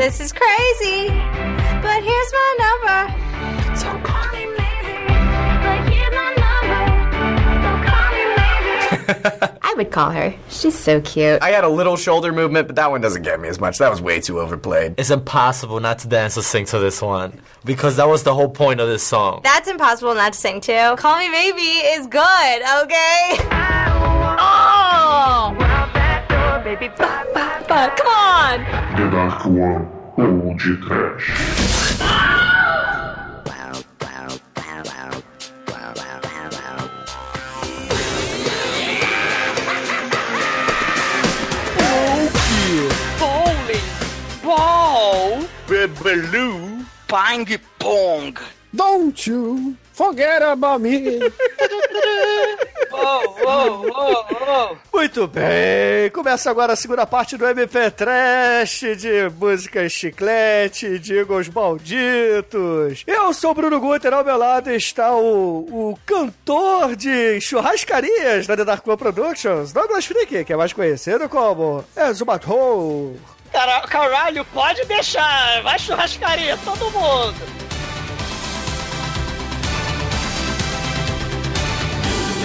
This is crazy, but here's my number. So call me maybe. But here's my number. So call me maybe. I would call her. She's so cute. I had a little shoulder movement, but that one doesn't get me as much. That was way too overplayed. It's impossible not to dance or sing to this one because that was the whole point of this song. That's impossible not to sing to. Call Me Maybe is good, okay? Oh! Baby, ba, ba, ba. Come on! The Dark One ou de trash. Bowling ball with blue ping pong. Don't you forget about me. Oh, oh, oh, oh. Muito bem, começa agora a segunda parte do MP Trash de músicas chiclete, digos malditos. Eu sou o Bruno Guter, ao meu lado está o, o cantor de churrascarias da The Dark One Productions, Douglas Freak, que é mais conhecido como. Cara, caralho, pode deixar. Vai churrascaria, todo mundo.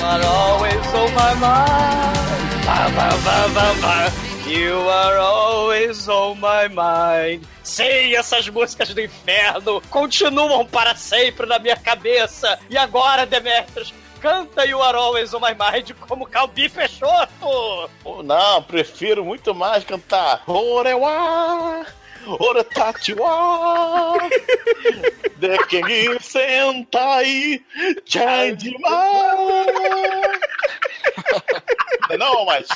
You are always on my mind. Ba, ba, ba, ba, ba. You are always on my mind. Sim, essas músicas do inferno continuam para sempre na minha cabeça. E agora, Demetrius, canta You Are Always on My Mind como Calbi Peixoto. Oh, não, prefiro muito mais cantar Orewa, Oretatiwa, De quem senta aí. Não, mas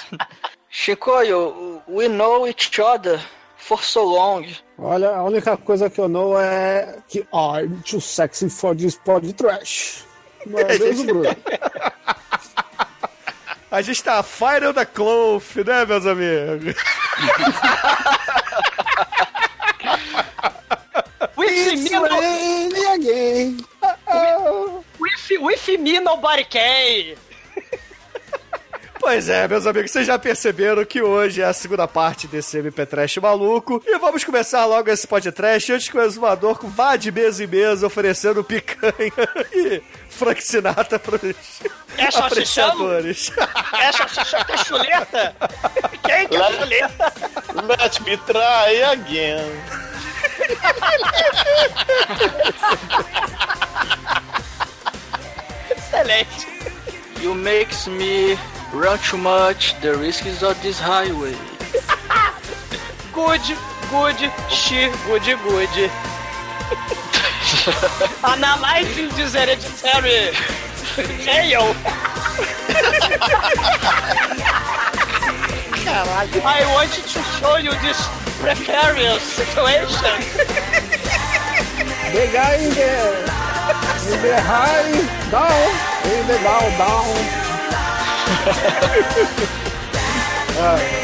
Chicoio, we know each other for so long. Olha, a única coisa que eu know é que I'm too sexy for this pod trash. Não é mesmo, Bruno? A gente tá Final da Cloth, né, meus amigos? With me, no, Slay again. With, with me nobody can. Pois é, meus amigos, vocês já perceberam que hoje é a segunda parte desse MP Trash maluco. E vamos começar logo esse podcast antes que o exumador vá de mesa em mesa oferecendo picanha e Frank Sinatra pros É apreciadores. É salsichão é chuleta? Quem que é chuleta? let me try again. Excelente. You makes me run too much the risks of this highway. good, good, she, good, good. Analyzing this hereditary jail. I want to show you this precarious situation. The guy in the, in the high, down, in the down, down. Roma,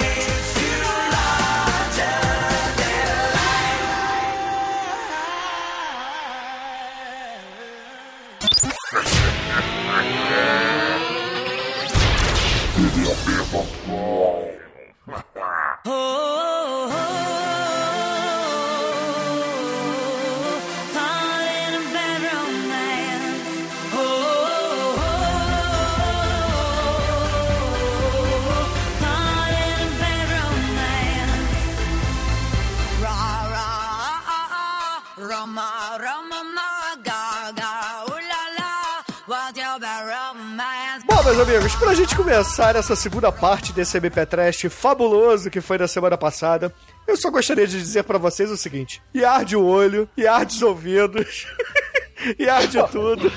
começar essa segunda parte desse MP Trash fabuloso que foi da semana passada, eu só gostaria de dizer pra vocês o seguinte: e arde o olho, e arde os ouvidos, e arde tudo.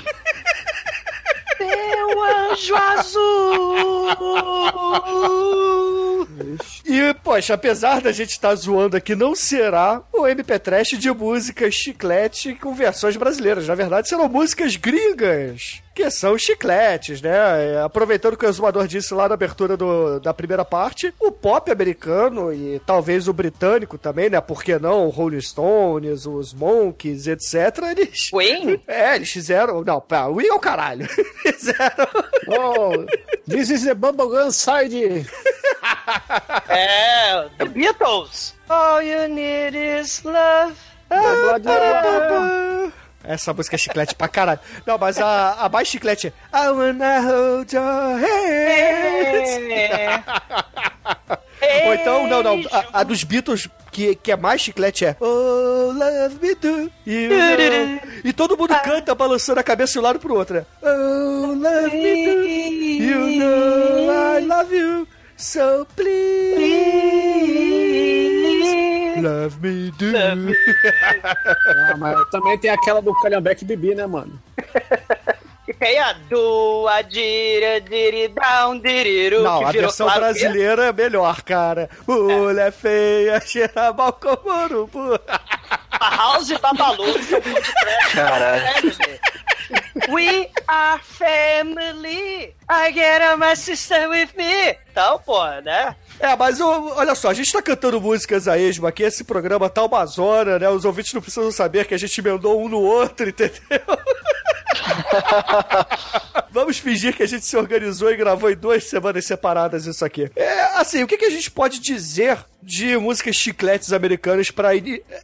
Meu anjo azul. E, poxa, apesar da gente estar zoando aqui, não será o MP Trash de músicas chiclete com versões brasileiras. Na verdade, serão músicas gringas. Que são chicletes, né? É, Aproveitando o que o exumador disse lá na abertura do- da primeira parte, o pop americano e talvez o britânico também, né? Por que não? O Rolling Stones, os Monkeys, etc. Eles. Queen? É, eles fizeram. Não, pá, o Wii é o caralho. fizeram. Oh, this is the Bubblegum Side. É, The Beatles. All you need is love. Blá, blá, blá. Essa música é chiclete pra caralho. Não, mas a, a mais chiclete é I wanna hold your hands. Ou então, não, não, a, a dos Beatles, que, que é mais chiclete, é Oh, love me do you know. E todo mundo canta balançando a cabeça de um lado pro outro, né? Oh, love me do you know I love you so please love me do Ah, mas também tem aquela do Calhambeque Bibi, né, mano? E tem a do a dira diri down diriru. Não, que a virou, versão claro, que- brasileira é melhor, cara. Mulher feia, cheira mal como urubu. A House Babalu, é. Caralho. Family. We are family. I get my sister with me. Então, pô, né? É, mas olha só, a gente tá cantando músicas a esmo aqui, esse programa tá uma zona, né? Os ouvintes não precisam saber que a gente emendou um no outro, entendeu? Vamos fingir que a gente se organizou e gravou em duas semanas separadas isso aqui. É, assim, o que, que a gente pode dizer de músicas chicletes americanas para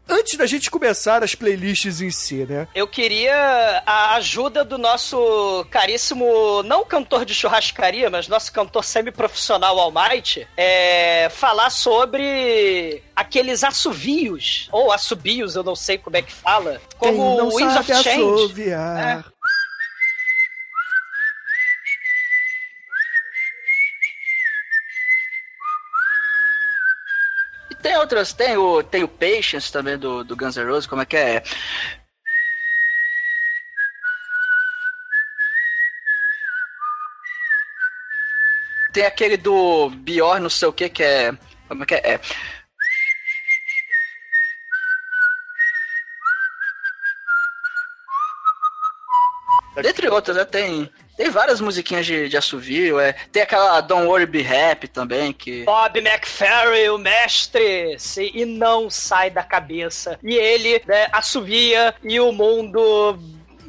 antes da gente começar as playlists em si, né? Eu queria a ajuda do nosso caríssimo, não cantor de churrascaria, mas nosso cantor semi-profissional Almighty, é, falar sobre aqueles assovios, ou assobios, eu não sei como é que fala, como Quem não o Winds of Change. assoviar. E tem outras, tem o, tem o Patience também do, do Guns N' Roses, como é que é? Tem aquele do Bior, não sei o que, que é. Como é que é? é. Dentre outras, né? Tem, tem várias musiquinhas de, de assovio, é. Tem aquela Don't Worry Be Happy também, que. Bob McFerry, o mestre, se- e não sai da cabeça. E ele né, assovia e o mundo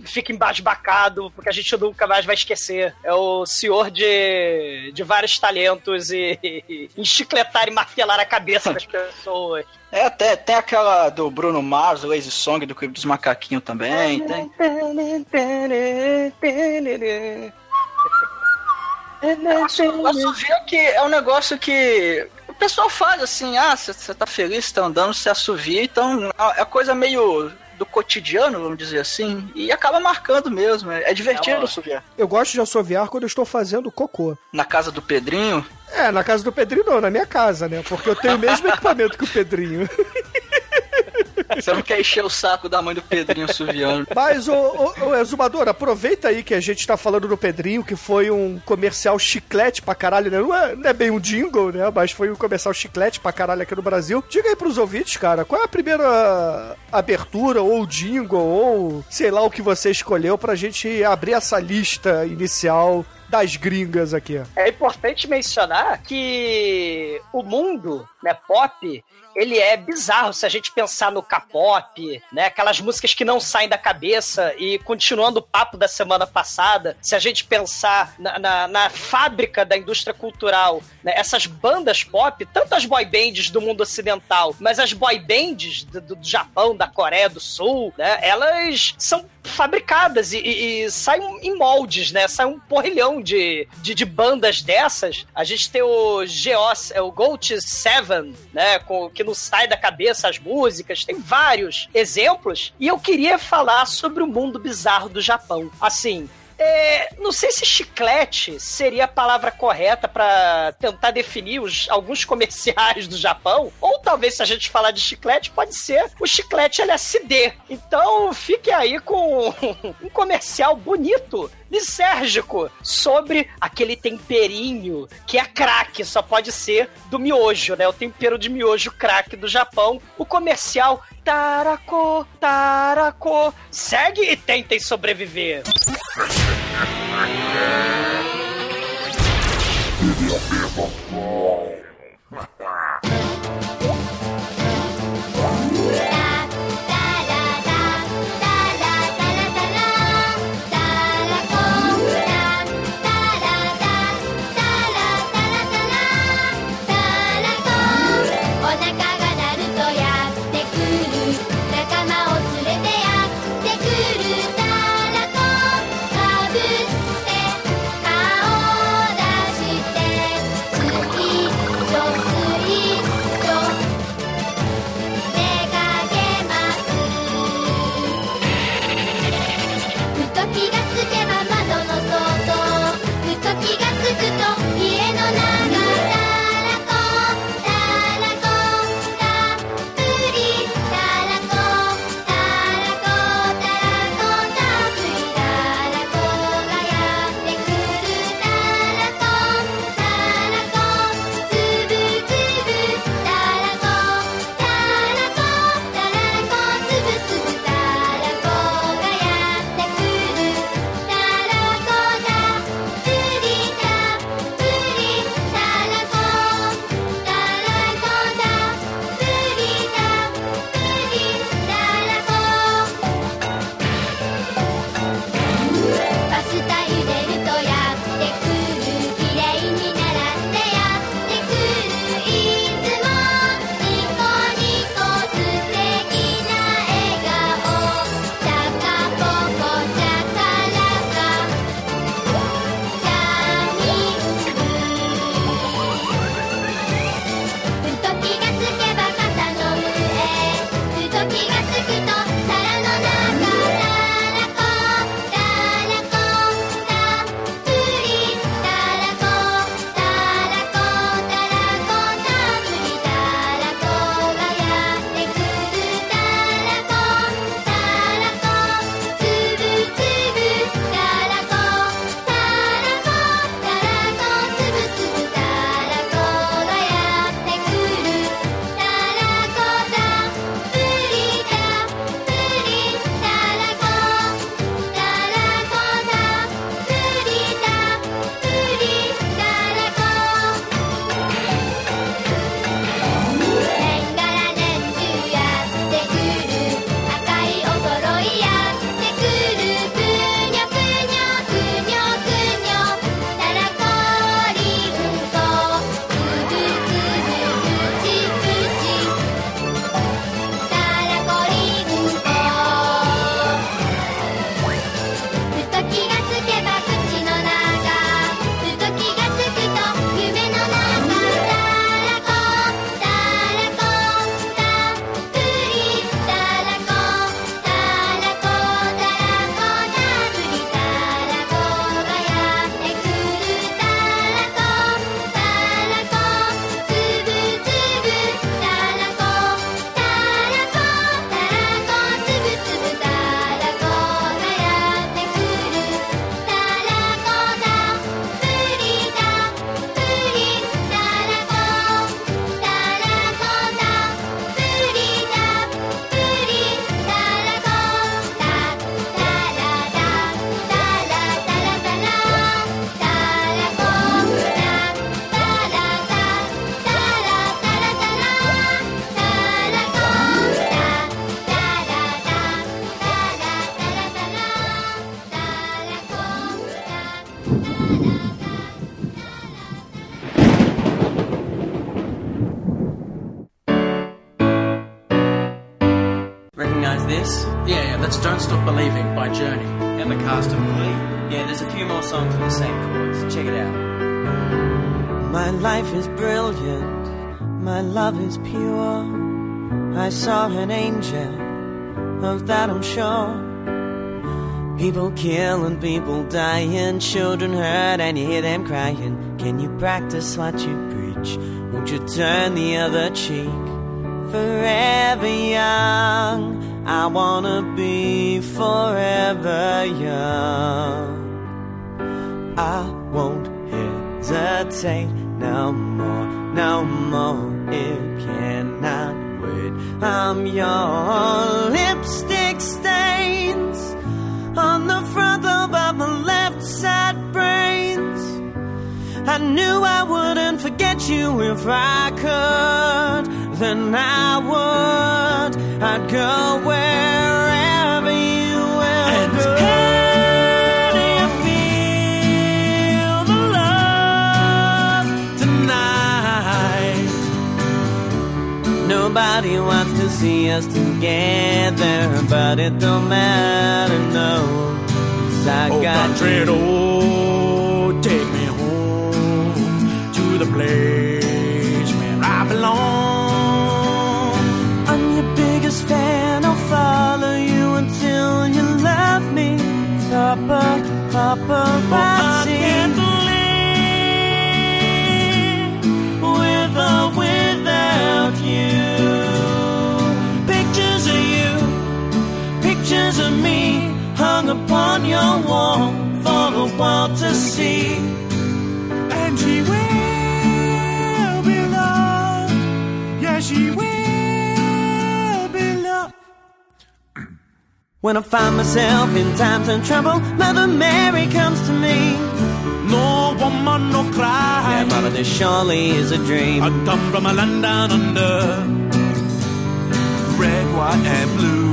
fica embasbacado, porque a gente nunca mais vai esquecer. É o senhor de, de vários talentos e, e enchicletar e martelar a cabeça das pessoas. É, até tem aquela do Bruno Mars, Lazy Song do Clube dos Macaquinhos também. Tem. O assovio que é um negócio que o pessoal faz assim, ah, você tá feliz, tá andando, você assovia, então é coisa meio do cotidiano, vamos dizer assim, e acaba marcando mesmo, é é divertido É uma- assoviar. Eu gosto de assoviar quando eu estou fazendo cocô. Na casa do Pedrinho, É, na casa do Pedrinho não, na minha casa, né? Porque eu tenho o mesmo equipamento que o Pedrinho. você não quer encher o saco da mãe do Pedrinho assoviando. Mas, ô, ô, ô, Exumador, aproveita aí que a gente tá falando do Pedrinho, que foi um comercial chiclete pra caralho, né? Não é, não é bem um jingle, né? Mas foi um comercial chiclete pra caralho aqui no Brasil. Diga aí pros ouvintes, cara, qual é a primeira abertura, ou jingle, ou sei lá o que você escolheu pra gente abrir essa lista inicial das gringas aqui. É importante mencionar que o mundo, né, pop, ele é bizarro se a gente pensar no K-pop, né, aquelas músicas que não saem da cabeça e continuando o papo da semana passada, se a gente pensar na, na, na fábrica da indústria cultural, né, essas bandas pop, tanto as boy bands do mundo ocidental, mas as boy bands do, do Japão, da Coreia do Sul, né, elas são fabricadas e, e, e saem em moldes, né? Sai um porrilhão de, de, de bandas dessas. A gente tem o GO, é o Gold Seven, né? Com, que não sai da cabeça as músicas. Tem vários exemplos. E eu queria falar sobre o mundo bizarro do Japão. Assim, é, não sei se chiclete seria a palavra correta para tentar definir os, alguns comerciais do Japão, ou talvez se a gente falar de chiclete, pode ser o chiclete LSD. É então fique aí com um comercial bonito lisérgico sobre aquele temperinho que é craque, só pode ser do miojo, né? O tempero de miojo craque do Japão. O comercial Taracô, taracô, segue e tentem sobreviver. Ele é children hurt, and you hear them crying. Can you practice what you preach? Won't you turn the other cheek? Forever young, I wanna be forever young. Us together, but it don't matter, no. 'Cause oh, I Oh, got country you. take me home to the place where I belong. I'm your biggest fan. I'll follow you until you love me. Papa, Papa, oh, I your wall for the world to see. And she will be loved. Yeah, she will be loved. When I find myself in times of trouble, Mother Mary comes to me. No woman, no cry. Yeah, Mama, this surely is a dream. I come from a land down under. Red, white, and blue.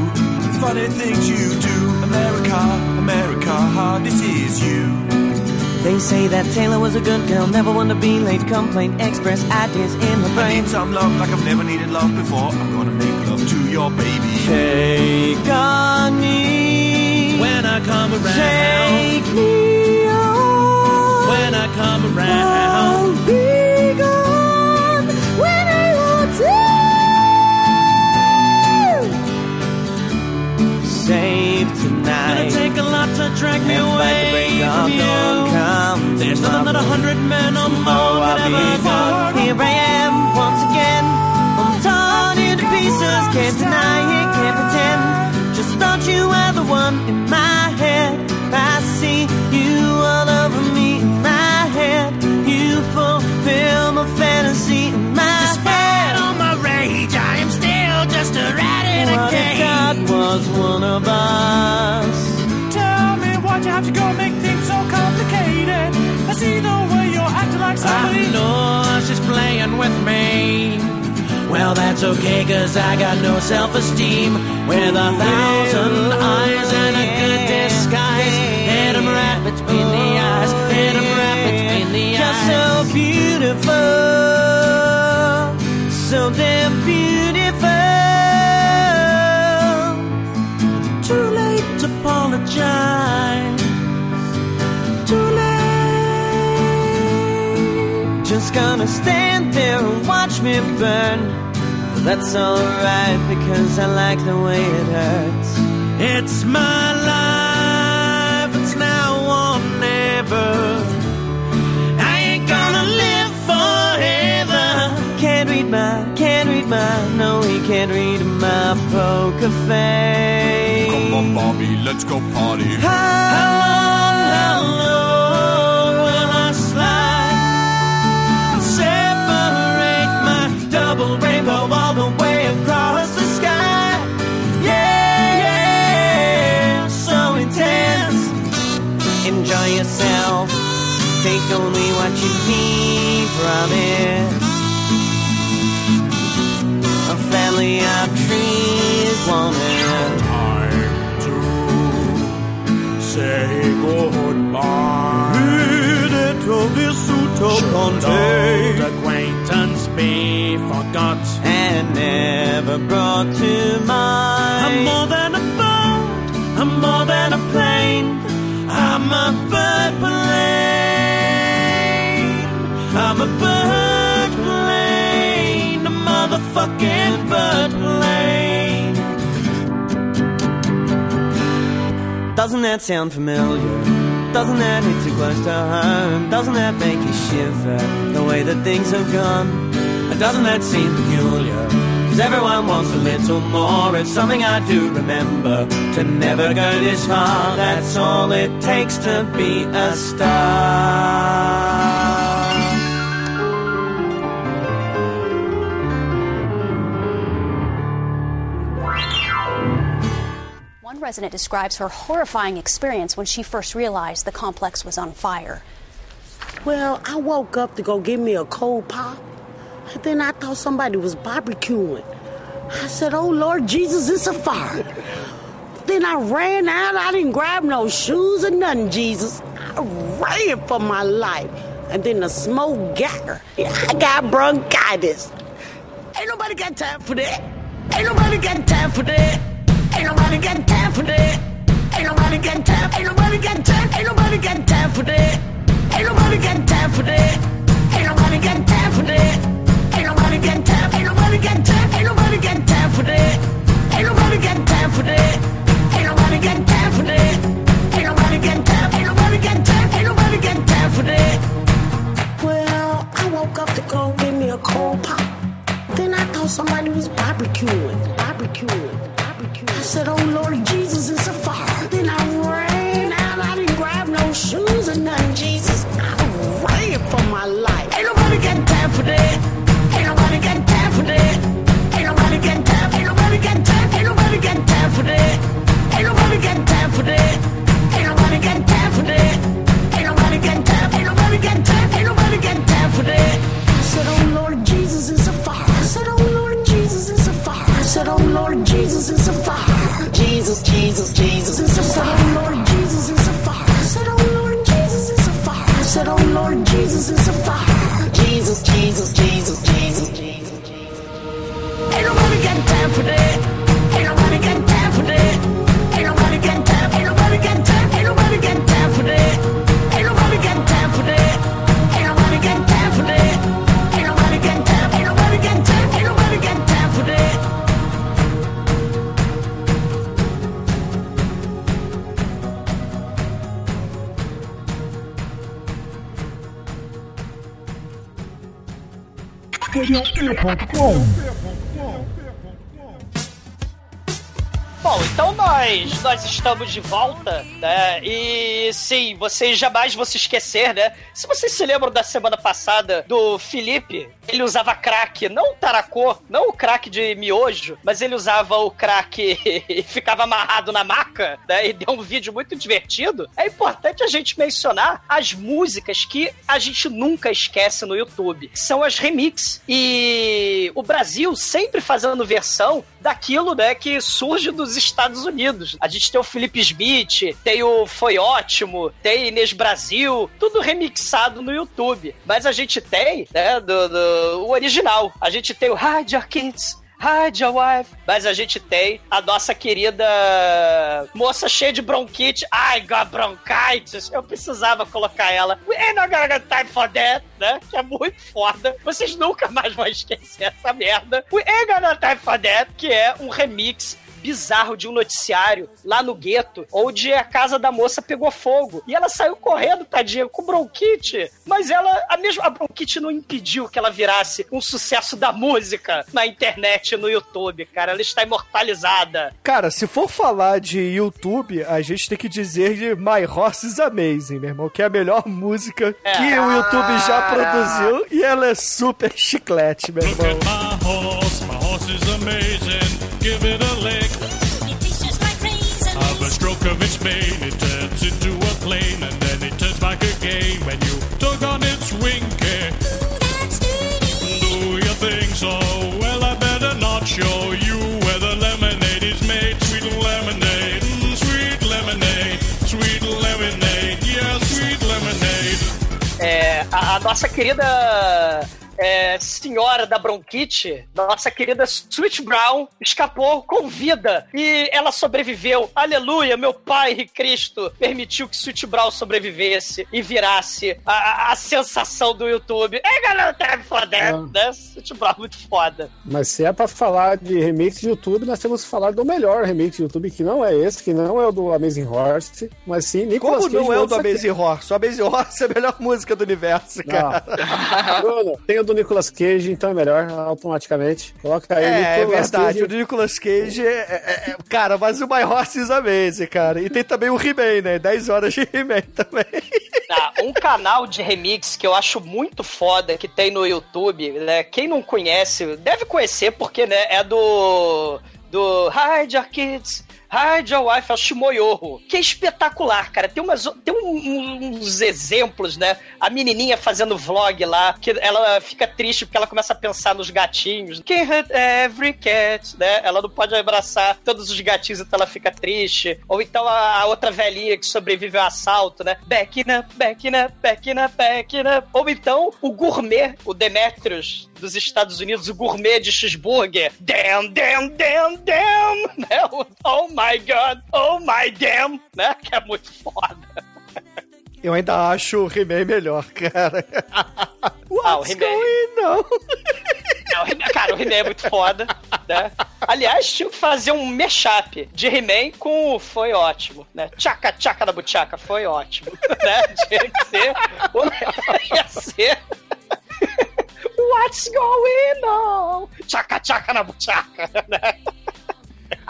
Funny things you do. America, America, this is you. They say that Taylor was a good girl, never one to be late. Complaint, express ideas in her I brain. need some love like I've never needed love before. I'm gonna make love to your baby. Take on me When I come around. Take me on. When I come around. I'll be gone when I want to. Save tonight. Gonna take a lot to drag me And fight the away break of from dawn you. There's nothing that a hundred men or oh, more Oh, could ever be gone. afford. Here I am once again. I'm torn into pieces. Can't deny it, can't pretend. Just thought you were the one in my head. I see you all over me in my head. You fulfill my fantasy in my head. all my rage, I am still just a rat in a cage. What if cage. God was one of us? See the way you're acting like somebody. I know she's playing with me. Well, that's okay, cause I got no self esteem. With a thousand eyes and a good disguise. Hit 'em right between the oh, eyes. Hit 'em right between the You're eyes. so beautiful, so damn beautiful. Too late to apologize. Gonna stand there and watch me burn. But that's alright because I like the way it hurts. It's my life, it's now or never. I ain't gonna live forever. Can't read my, can't read my, no, he can't read my poker face. Come on, Bobby, let's go party. How long, how long Take only what you need from it. A family of trees wanted. Time to say goodbye. Little Visuto Should old acquaintance be forgot? And never brought to mind. I'm more than a boat, I'm more than a plane. I'm a a motherfucking bird. Doesn't that sound familiar? Doesn't that hit too close to home? Doesn't that make you shiver the way that things have gone? Doesn't that seem peculiar? Cause everyone wants a little more. It's something I do remember. To never go this far, that's all it takes to be a star. Resident describes her horrifying experience when she first realized the complex was on fire. Well, I woke up to go get me a cold pop, and then I thought somebody was barbecuing. I said, Oh Lord Jesus, it's a fire. then I ran out. I didn't grab no shoes or nothing, Jesus. I ran for my life. And then the smoke got her. I got bronchitis. Ain't nobody got time for that. Ain't nobody got time for that. Ain't nobody got time for that. Ain't nobody got time. Ain't nobody got time. Ain't nobody got time for that. Ain't nobody got time for that. Ain't nobody got time for that. Ain't nobody got time. Ain't nobody got time. Ain't nobody got time for that. Ain't nobody got time for that. Ain't nobody got time for that. Ain't nobody got time. Ain't nobody got time. Ain't nobody got time for that. Well, I woke up to go get me a cold pop. Then I thought somebody was barbecuing, said, Oh Lord Jesus, it's a fire. Then I ran out. I didn't grab no shoes or nothing, Jesus. I ran for my life. Ain't nobody got time for that. Ain't nobody for that. Ain't nobody. Ain't nobody. Ain't nobody for that. Ain't nobody for that. Ain't nobody for that. Ain't nobody. Ain't nobody. Ain't nobody for that. Said, Oh Lord Jesus, it's a. I said, Oh Lord Jesus, it's a. I said, Oh Lord Jesus, it's a fire. Jesus, Jesus, Jesus, it's a fire. Oh Lord Jesus, it's a fire. Said, Oh Lord Jesus, it's a fire. Said, Oh Lord Jesus, it's a fire. Bom, nós, estamos de volta, né? E sim, vocês jamais vão se esquecer, né? Se vocês se lembram da semana passada do Felipe, ele usava crack, não o taracô, não o crack de miojo, mas ele usava o crack e ficava amarrado na maca, né? E deu um vídeo muito divertido. É importante a gente mencionar as músicas que a gente nunca esquece no YouTube. São as remix. E o Brasil sempre fazendo versão daquilo, né, que surge dos Estados Unidos. A gente tem o Felipe Smith, tem o Foi Ótimo, tem Inês Brasil, tudo remixado no YouTube. Mas a gente tem, né, do, do o original. A gente tem o Hide Your Kids, your wife. Mas a gente tem a nossa querida moça cheia de bronquite. I got bronchitis. Eu precisava colocar ela. We ain't not gonna get time for that, né? Que é muito foda. Vocês nunca mais vão esquecer essa merda. We ain't gonna time for that, que é um remix bizarro de um noticiário lá no gueto, onde a casa da moça pegou fogo. E ela saiu correndo, tadinha, com bronquite. Mas ela, a mesma a bronquite não impediu que ela virasse um sucesso da música na internet, no YouTube, cara. Ela está imortalizada. Cara, se for falar de YouTube, a gente tem que dizer de My Horse is Amazing, meu irmão, que é a melhor música que o YouTube já produziu e ela é super chiclete, meu irmão. My horse, my horse is amazing. Give it a lick. Of a stroke of its mane, it turns into a plane, and then it turns back again when you tug on its winky. Do you think so? Well, I better not show you where the lemonade is made. Sweet lemonade, mm, sweet lemonade, sweet lemonade, yeah, sweet lemonade. É, a, a nossa querida é, senhora da bronquite, nossa querida Sweet Brown, escapou com vida e ela sobreviveu. Aleluia, meu pai e Cristo permitiu que Sweet Brown sobrevivesse e virasse a, a- sensação do YouTube. É, galera, tá foda, né? Sweet Brown é muito foda. Mas se é pra falar de remix de YouTube, nós temos que falar do melhor remix de YouTube, que não é esse, que não é o do Amazing Horse, mas sim Nicolas Como Cage. não é o do. Amazing Horse? O Amazing Horse é a melhor música do universo, cara. Bruno, tem o do Nicolas Cage, então é melhor automaticamente. Coloca aí. É, é Nicolas verdade. Cage. O Nicolas Cage é, é- é- Cara, mas o My Horse is Amazing, cara. E tem também o He-Man, né? 10 horas de He-Man também. Tá, um canal de remix que eu acho muito foda que tem no YouTube, né? Quem não conhece, deve conhecer porque, né, é do do Hide Your Kids, Hide Your Wife, é o Shimoyoho, que é espetacular, cara. Tem, umas, tem uns exemplos, né? A menininha fazendo vlog lá, que ela fica triste porque ela começa a pensar nos gatinhos. Can't hurt every cat, né? Ela não pode abraçar todos os gatinhos, então ela fica triste. Ou então a, a outra velhinha que sobrevive ao assalto, né? Backing up, backing up, backing up, backing up. Ou então o gourmet, o Demetrius dos Estados Unidos, o gourmet de cheeseburger. Damn, damn, damn, damn! Né? O Oh my god, oh my damn! Né? Que é muito foda. Eu ainda acho o He-Man melhor, cara. Ah, o What's He-Man. going on? É, o He-Man- cara, o He-Man é muito foda, né? Aliás, tinha que fazer um mashup de He-Man com o Foi Ótimo, né? Tchaca, tchaca da buchaca, foi ótimo, né? Tinha que ser... o- Ia ser... What's going on? Tchaca, tchaca na buchaca, né?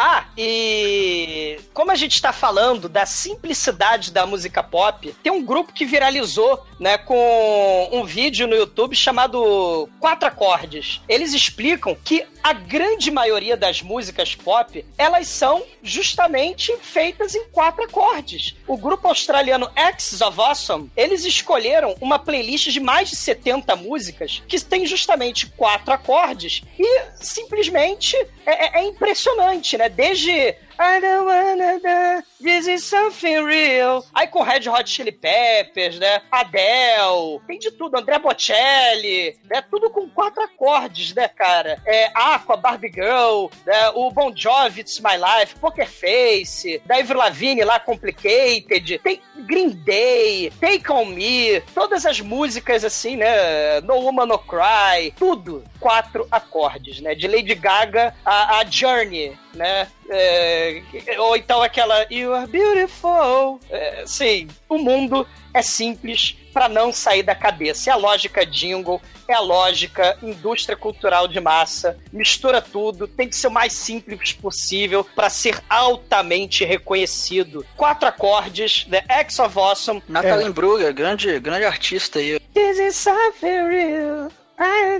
Ah, e como a gente tá falando da simplicidade da música pop, tem um grupo que viralizou, né, com um vídeo no YouTube chamado Quatro Acordes. Eles explicam que a grande maioria das músicas pop, elas são justamente feitas em quatro acordes. O grupo australiano X of Awesome, eles escolheram uma playlist de mais de 70 músicas que tem justamente quatro acordes e simplesmente é, é- é impressionante, né? Desde I don't wanna die, this is something real. Aí com Red Hot Chili Peppers, né? Adele, tem de tudo. André Bocelli, né? Tudo com quatro acordes, né, cara? É, Aqua, Barbie Girl, né? o Bon Jovi, It's My Life, Poker Face, da Avril Lavigne lá, Complicated, tem Green Day, Take On Me, todas as músicas assim, né? No Woman No Cry, tudo quatro acordes, né? De Lady Gaga a, a Journey, né? É, ou então aquela You Are Beautiful. É, sim, o mundo é simples para não sair da cabeça. É a lógica jingle, é a lógica indústria cultural de massa. Mistura tudo, tem que ser o mais simples possível para ser altamente reconhecido. Quatro acordes, The X of Awesome. Natalie Brugger, grande, grande artista aí. This is something real. I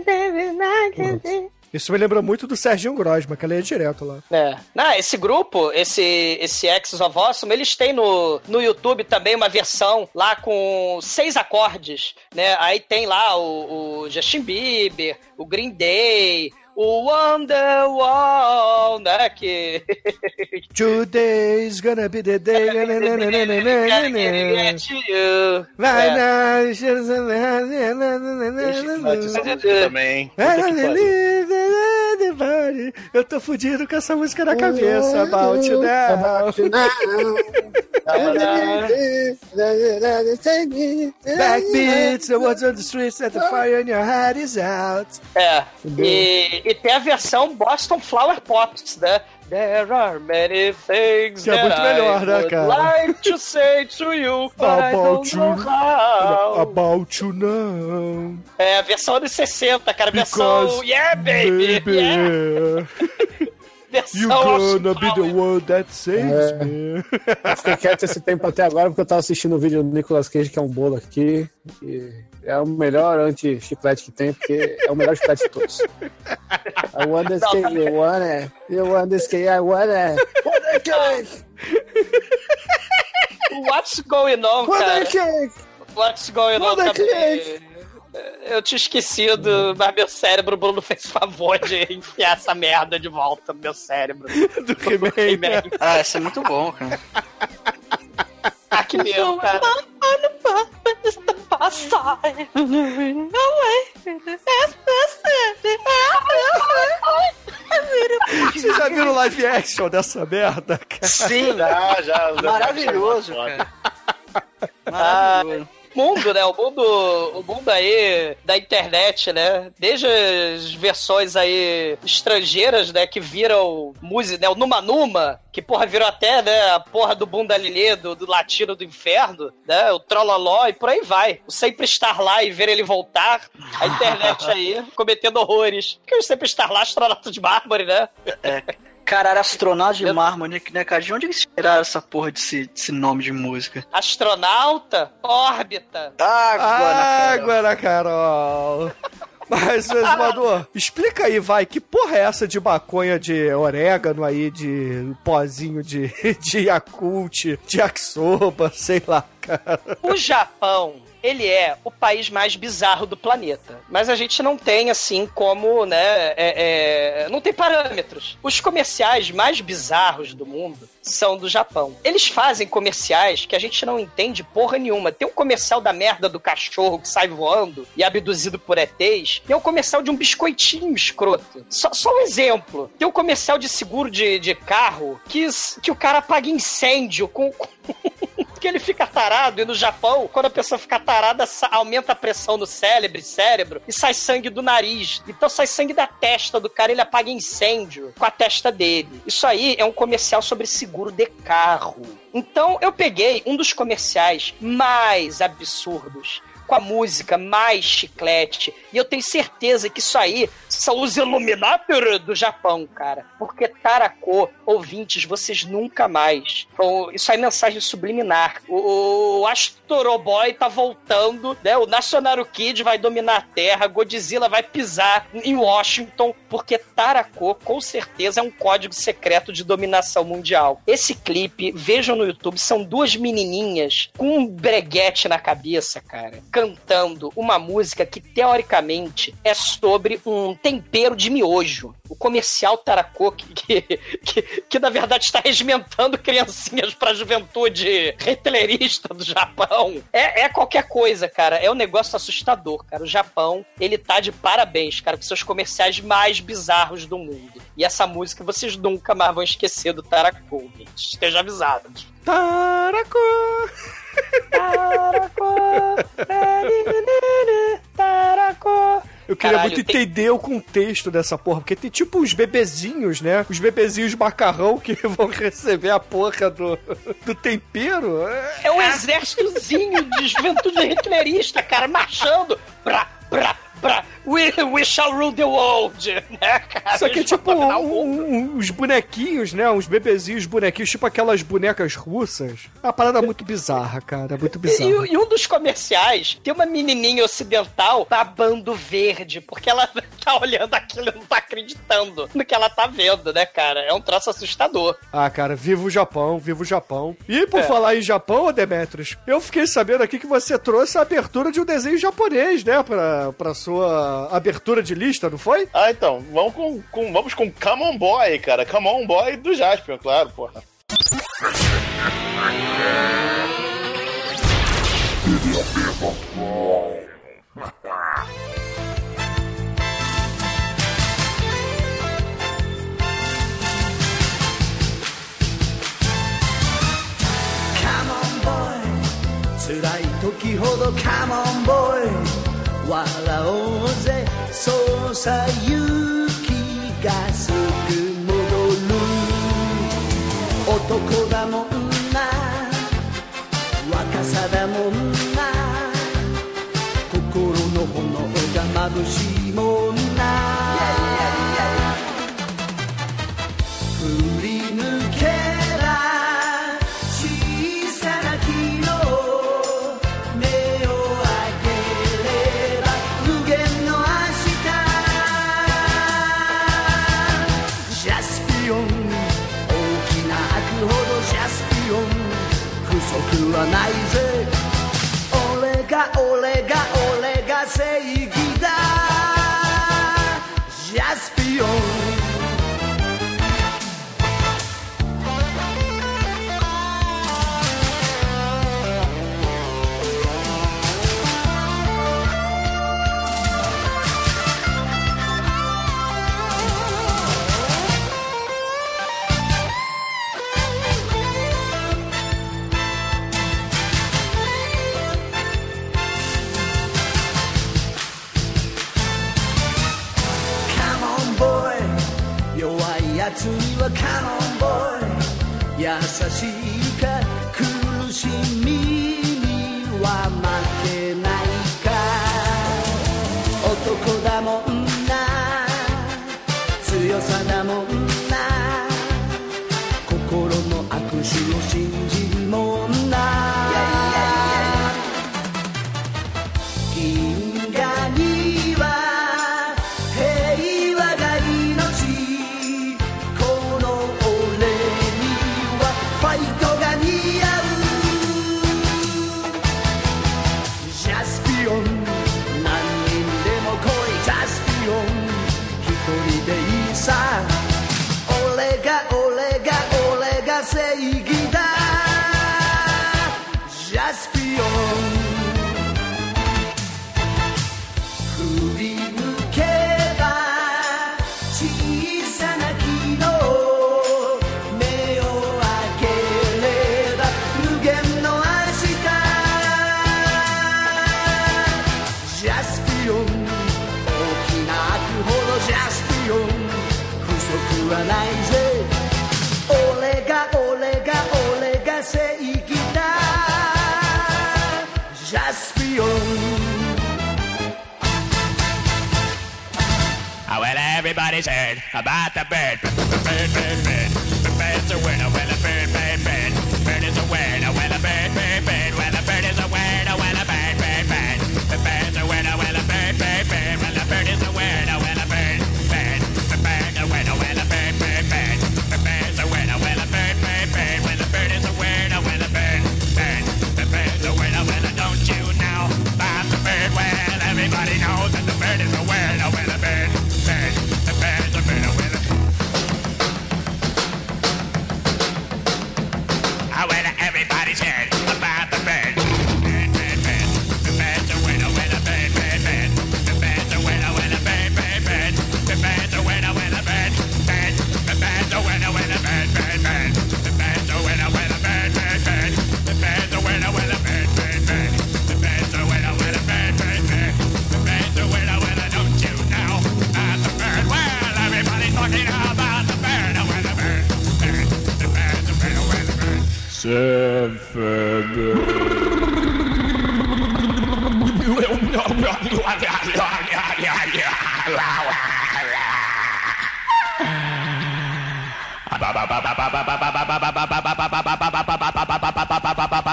Isso me lembra muito do Serginho Grosma, que ela ia direto lá. É. Não, esse grupo, esse, esse Axis of Awesome, eles têm no, no YouTube também uma versão lá com seis acordes, né? Aí tem lá o, o Justin Bieber, o Green Day, o Wonderwall, né? Que... Today's gonna be the day. Vai É. também. Eu tô fudido com essa música na cabeça. About you Backbeats, the words on the streets, set the fire and your head is out. É. E, e tem a versão Boston Flower Pops, né? There are many things Que é that muito melhor, I né, would cara? like to say to you, but I About don't know you. how. About you now. É, a versão anos 60, cara. Versão Because, Yeah, baby! baby, Yeah! You gonna be the one that saves É. me. Eu fiquei quieto esse tempo até agora porque eu tava assistindo o vídeo do Nicolas Cage, que é um bolo aqui. E é o melhor anti-chiclete que tem, porque é o melhor chiclete de todos. I want this cake, you want it. You want this cake, I want it. Want that cake! What's going on, Want cara? that cake! What's going on Want também? cake! Eu tinha esquecido, mas meu cérebro, o Bruno fez favor de enfiar essa merda de volta no meu cérebro. Do He-Man. Ah, esse é muito bom, cara. Ah, que meu, cara. Assai. Vocês já viram live action dessa merda, cara? Sim. Já, já. Maravilhoso, cara. Maravilhoso. Mundo, né? O mundo, o mundo aí da internet, né? Desde as versões aí estrangeiras, né? Que viram música, né? O Numa Numa, que porra virou até, né? A porra do Bunda Lilê, do, do Latino do Inferno, né? O Trolloló e por aí vai. O Sempre Estar Lá e ver ele voltar. A internet aí cometendo horrores. Que o Sempre Estar Lá, astronauta de mármore, né? Cara, era astronauta de mármore, né, cara? De onde eles tiraram essa porra desse, desse nome de música? Astronauta, órbita. Água, Água na Carol. Mas, exumador, explica aí, vai, que porra é essa de maconha de orégano aí, de pozinho de, de Yakult, de Yakisoba, sei lá, cara. O Japão, ele é o país mais bizarro do planeta. Mas a gente não tem, assim, como, né? é- é- não tem parâmetros. Os comerciais mais bizarros do mundo são do Japão. Eles fazem comerciais que a gente não entende porra nenhuma. Tem um comercial da merda do cachorro que sai voando e é abduzido por ETs. Tem um comercial de um biscoitinho escroto. Só, só um exemplo. Tem um comercial de seguro de, de carro que, que o cara apaga incêndio com, porque ele fica tarado e no Japão, quando a pessoa fica tarada, aumenta a pressão no cérebro, cérebro e sai sangue do nariz. Então sai sangue da testa do cara, ele apaga incêndio com a testa dele. Isso aí é um comercial sobre seguro de carro. Então eu peguei um dos comerciais mais absurdos com a música mais chiclete. E eu tenho certeza que isso aí são os Illuminati do Japão, cara. Porque Tarako, ouvintes, vocês nunca mais. Então, isso aí é mensagem subliminar. O, o Astro Boy tá voltando, né? O Nacional Kid vai dominar a Terra, Godzilla vai pisar em Washington, porque Tarako, com certeza, é um código secreto de dominação mundial. Esse clipe, vejam no YouTube, são duas menininhas com um breguete na cabeça, cara, cantando uma música que, teoricamente, é sobre um tempero de miojo. O comercial Tarako, que, que, que, que, na verdade está regimentando criancinhas pra juventude hitlerista do Japão. É, é qualquer coisa, cara. É um negócio assustador, cara. O Japão, ele tá de parabéns, cara, com seus comerciais mais bizarros do mundo. E essa música vocês nunca mais vão esquecer do Tarako, gente. Esteja avisados. Tarako! Eu queria Caralho, muito tem- entender o contexto dessa porra, porque tem tipo uns bebezinhos, né? Os bebezinhos macarrão que vão receber a porra do, do tempero. É um exércitozinho de juventude hitlerista, cara, marchando. Brá, brá, brá. We, we shall rule the world, né, cara? Só que é tipo um- uns bonequinhos, né? Uns bebezinhos bonequinhos, tipo aquelas bonecas russas. É uma parada muito bizarra, cara. Muito bizarra. E, e um dos comerciais tem uma menininha ocidental babando verde, porque ela tá olhando aquilo e não tá acreditando no que ela tá vendo, né, cara? É um troço assustador. Ah, cara, viva o Japão, viva o Japão. E por É. falar em Japão, Demetrius, eu fiquei sabendo aqui que você trouxe a abertura de um desenho japonês, né? Pra, pra sua abertura de lista, não foi? Ah, então, vamos com, com- vamos com Come On Boy, cara. Come On Boy do Jasper, claro, porra. Come on boy 辛い時ほど Come on boy 笑おうぜ。そうさ勇気がすぐ戻る。男だもんな。若さだもんな。心の炎が眩しいもん 不足はない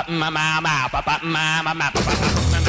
Mama, mama, papa, mama, mama.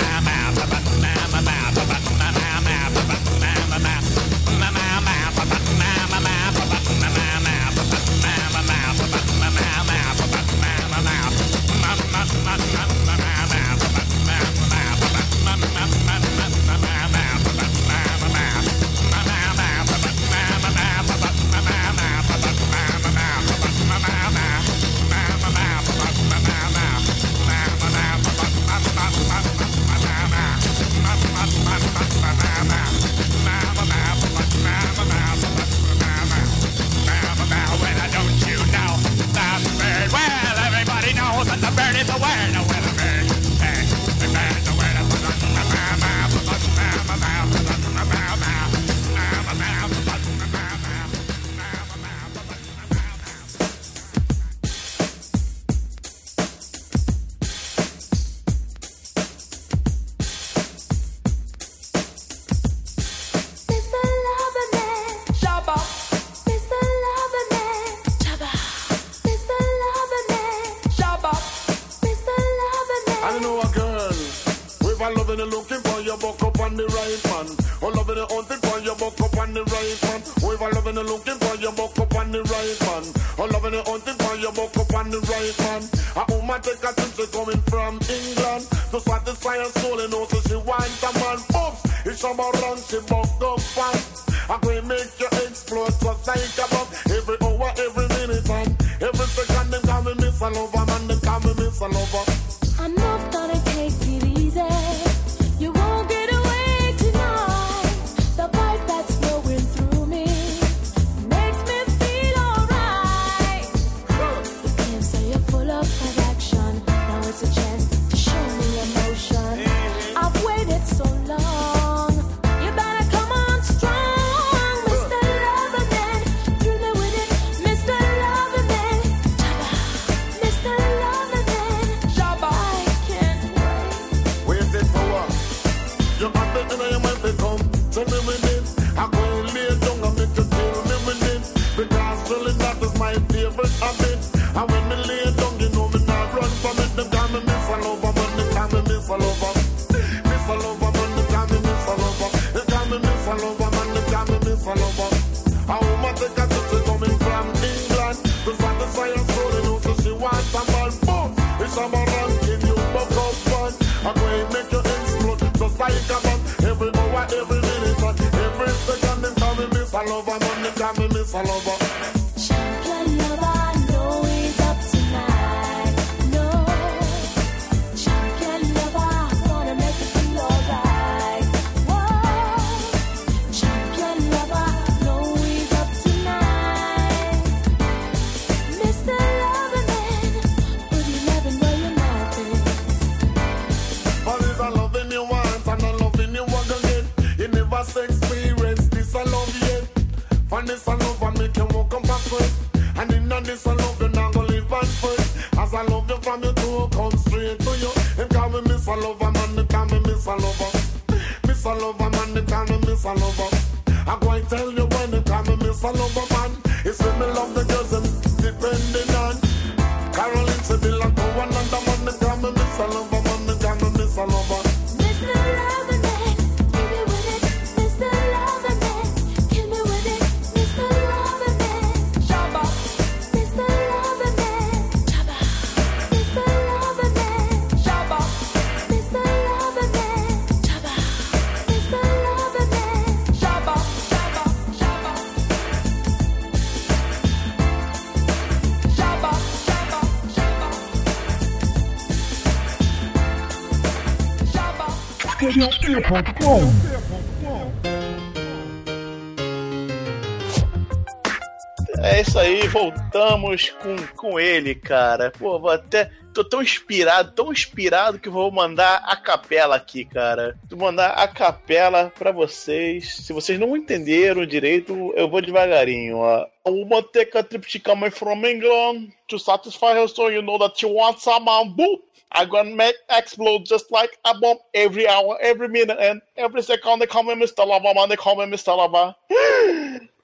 Voltamos com, com ele, cara. Pô, vou até. Tô tão inspirado, tão inspirado que vou mandar a capela aqui, cara. Vou mandar a capela pra vocês. Se vocês não entenderam direito, eu vou devagarinho, ó. A woman take a trip to coming from England to satisfy her so you know that she wants some boop. I'm gonna make explode just like a bomb every hour, every minute, and every second. They call me Mr. Lava, man. They call me Mr. Lava.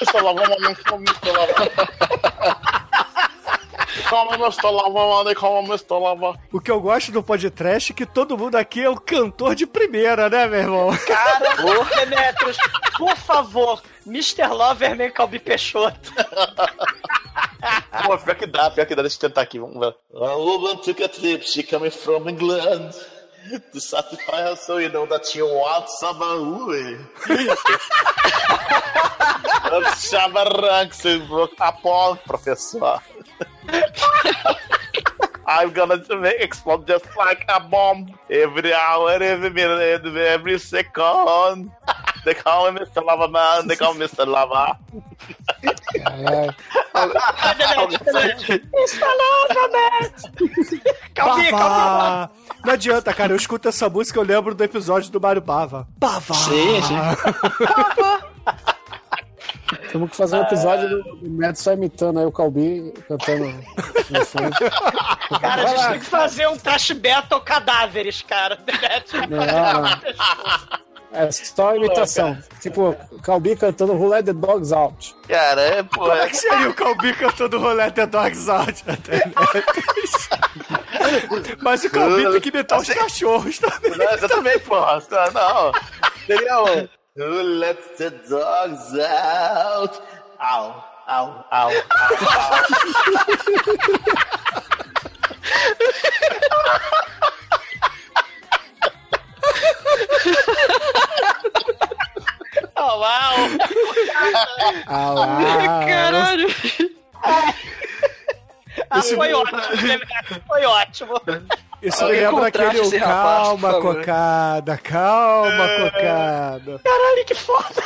Mr. Lava, man. They call me Mr. Lava. Call me Mr. Lava, man. They call me Mr. Lava. O que eu gosto do podcast é que todo mundo aqui é o cantor de primeira, né, meu irmão? Cara, Demetrius, por favor, Mr. Loverman Calbi Peixoto. Pô, pior que dá, pior que dá. Deixa eu tentar aqui, vamos ver. A woman took a trip, she coming from England. To satisfy that she wants some ooey. Chama ranks, Apolo, professor. I'm gonna make explode just like a bomb every hour, every minute, every second. They call me Mr. Lava Man, they call me Mr. Lava. Mr. Loverman! Calbi, Bava! Não adianta, cara. Eu escuto essa música eu lembro do episódio do Mario Bava. Bava! Sim, sim. Temos que fazer um episódio do, do Neto só imitando aí o Calbi cantando no fundo. Cara, a gente tem que fazer um trash battle cadáveres, cara. Não, é só imitação. Tipo, Calbi cantando Who Let the Dogs Out. Cara, é, pô. Como é que seria o Calbi cantando Rolê The Dogs Out? Mas o Calbi tem que imitar os cachorros também. Não, exatamente, porra. Não. Seria um. Who let the dogs out? Au, au, au, au. Oh, uau! Au, au. Caralho! Ah, foi ótimo, foi ótimo. Isso me lembra contrate aquele rapaz, calma, cocada, calma, cocada. Caralho, que foda!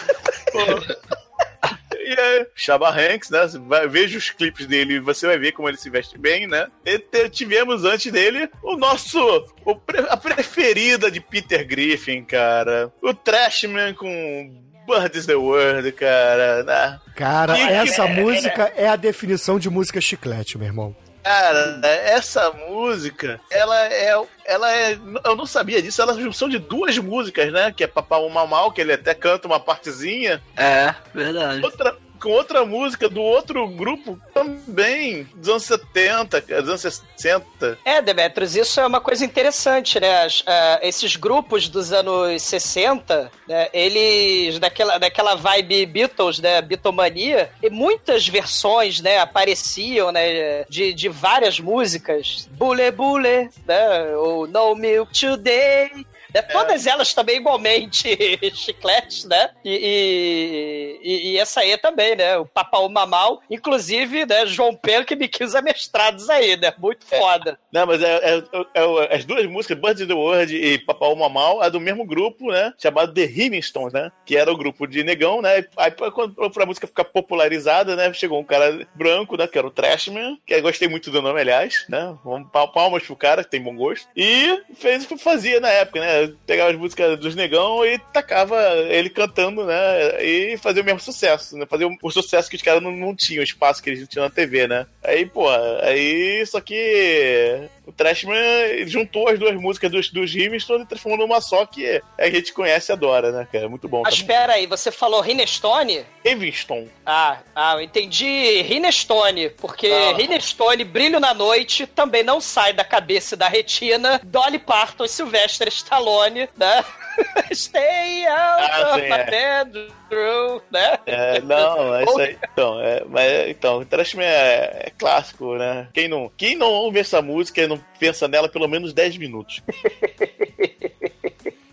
E é, Chaba Hanks, né? Vai- Veja os clipes dele, você vai ver como ele se veste bem, né? E te- tivemos antes dele o nosso. o pre- a preferida de Peter Griffin, cara. O Trashman com Bird is the World, cara. Né? Cara, Que- essa que- música é a definição de música chiclete, meu irmão. Cara, essa música, ela é. Ela é. Eu não sabia disso, ela é a junção de duas músicas, né? Que é Papá Mal Mal, que ele até canta uma partezinha. É, verdade. Outra, com outra música do outro grupo também, dos anos 70, cara, dos anos 60. É, Demetrius, isso é uma coisa interessante, né? As- ah, esses grupos dos anos 60, né, eles, daquela, daquela vibe Beatles, né, Beatlemania, e muitas versões, né, apareciam, né, de, de várias músicas. Bule Bule, né, ou No Milk Today, né, todas elas também igualmente chicletes, né? E, e, e essa aí também, né? O Papaú Mamal, inclusive, né? João Pedro que me quis amestrados aí, né? Muito foda. Não, mas é, é- é- as duas músicas, Birds in the World e Papaú Mamal, é do mesmo grupo, né? Chamado The Stones, né? Que era o grupo de negão, né? Aí quando- pra música ficar popularizada, né? Chegou um cara branco, né? Que era o Trashman, que eu gostei muito do nome, aliás, né? Palmas pro cara, que tem bom gosto. E fez o que fazia na época, né? Pegava as músicas dos negão e tacava ele cantando, né? E fazia o mesmo sucesso, né? Fazia o, sucesso que os caras não, não tinham, o espaço que eles tinham na TV, né? Aí, pô, aí só que o Trashman juntou as duas músicas dos, dos Rimmington e transformou numa só que a gente conhece e adora, né, cara? Muito bom. Mas espera aí, você falou Rinestone? Rivingston. Ah, ah, eu entendi Rinestone, porque Ah. Rinestone, Brilho na Noite, também não sai da cabeça e da retina. Dolly Parton e Sylvester Stallone, né? Stay out Ah, of sim, my é. bedroom, né? É, não, é isso aí. Então, é, mas, então o Trashman é, é clássico, né? Quem não, quem não ouve essa música e não pensa nela pelo menos 10 minutos.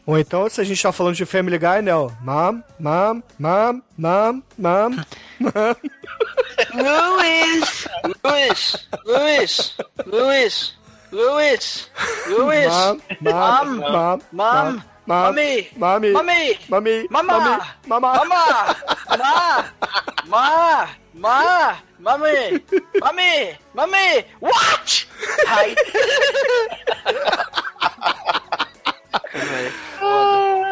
Ou então, se a gente tá falando de Family Guy, né? ó, Mam, mam, mam, mam, mam, mam. Luiz! Luiz! Luiz! Luiz! Luiz! Luiz! Mam, mam, mam, Mam! Mam, Mami! Mami! Mami! Mami! Mamá! Mami! Mamá! Mamá! Ma! Ma! Ma! Mami! Mami! Mami! What? Ai.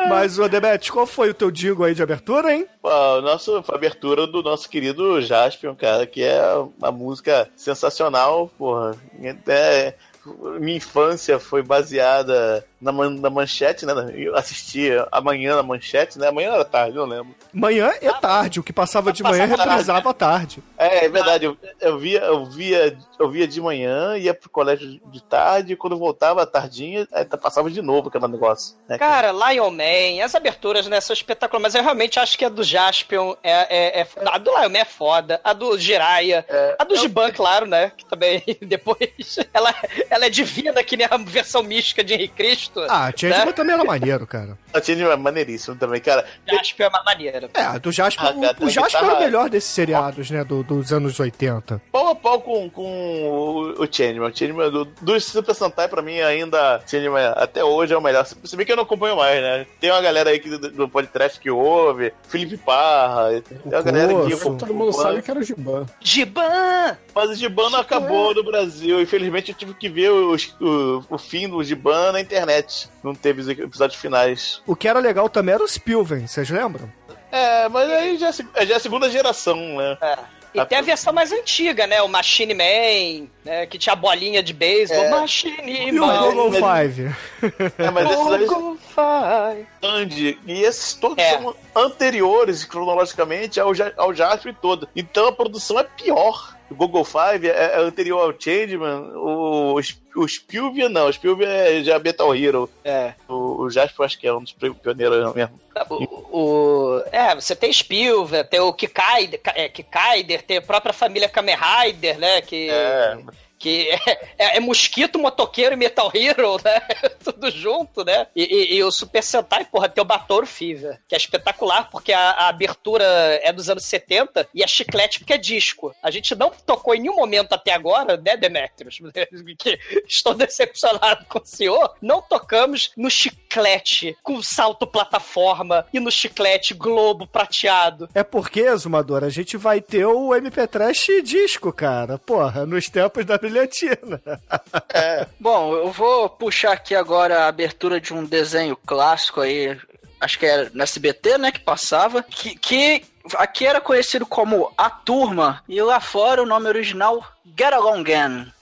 Mas, ô Demet, qual foi o teu digo aí de abertura, hein? Pô, o nosso, a abertura do nosso querido Jaspion, cara, que é uma música sensacional, porra. É, minha infância foi baseada na, man- na manchete, né? Eu assistia amanhã na manchete, né? Amanhã era tarde, eu não lembro. Manhã e tarde. O que passava de manhã reprisava à tarde. É, é verdade, eu, eu via, eu via, eu via de manhã, ia pro colégio de tarde, e quando voltava à tardinha, aí passava de novo aquele negócio. Né? Cara, Lion Man, as aberturas, né, são espetaculares, mas eu realmente acho que a do Jaspion é, é, é- A do Lion Man é foda, a do Jiraiya, a do Giban, claro, né, que também depois... Ela, ela é divina, que nem a versão mística de Henrique Cristo. Ah, Changeman né? também era maneiro, cara. A Changeman é maneiríssimo também, cara. Jaspion é uma maneira. É, do Jasper, Ah, cara, o, o Jasper era o melhor desses seriados, né, do- dos anos 80. Pau a pau com, com o, o Changeman. O Changeman do, do Super Sentai, pra mim, ainda, Changeman até hoje é o melhor. Se bem que eu não acompanho mais, né? Tem uma galera aí que, do, do podcast que ouve, Felipe Parra, tem uma galera que... Todo mundo sabe que era o Giban. Giban! Mas o Giban não acabou no Brasil. Infelizmente eu tive que ver os- o, o fim do Giban na internet. Não teve os episódios finais. O que era legal também era o Spilven, vocês lembram? É, mas aí já, é se- já é a segunda geração, né? E tem a versão mais antiga, né? O Machine Man, né? Que tinha a bolinha de beisebol. É. Machine E o Man. Google mas- Five? É, mas Google Five. Andy, e esses todos É. são anteriores cronologicamente ao, ao Jasper todo. Então a produção é pior. O Google Five é, é anterior ao Changeman. O, o Spilvia não, o Spilvia é já Metal Hero. É. O, o Jasper acho que é um dos pioneiros mesmo. O, o- é, você tem Spielberg, tem o Kikaider, é, Kikaider, tem a própria família Kamen Rider, né? Que, que é, é- é mosquito, motoqueiro e Metal Hero, né? Tudo junto, né? E, e- e o Super Sentai, porra, tem o Batoru Fever, que é espetacular, porque a, a abertura é dos anos 70 e é chiclete porque é disco. A gente não tocou em nenhum momento até agora, né, Demetrius? Que estou decepcionado com o senhor. Não tocamos no chiclete com salto plataforma e no chiclete globo prateado. É porque, Zumador, a gente vai ter o MP Trash disco, cara. Porra, nos tempos da brilhantina. Bom, eu vou puxar aqui agora a abertura de um desenho clássico aí, acho que era no SBT, né, que passava, que, que aqui era conhecido como A Turma, e lá fora o nome original Get Along Again.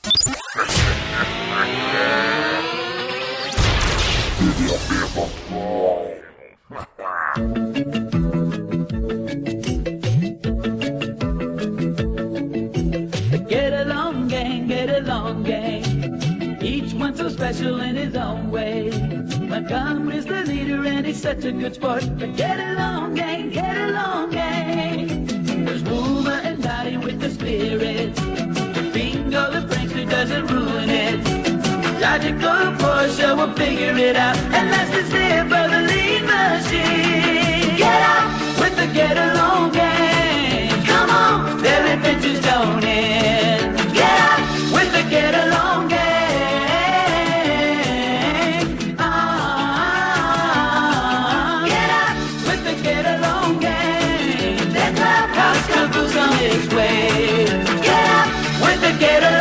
Special in his own way. Montgomery's the leader and he's such a good sport. But get along, gang, get along, gang. There's Boomer and Dottie with the spirit. Bingo the prankster doesn't ruin it. Logical Porsche will figure it out. And that's the step of the lead machine. Get out with the get along gang. Come on, their adventures don't end. Get out with the get along get along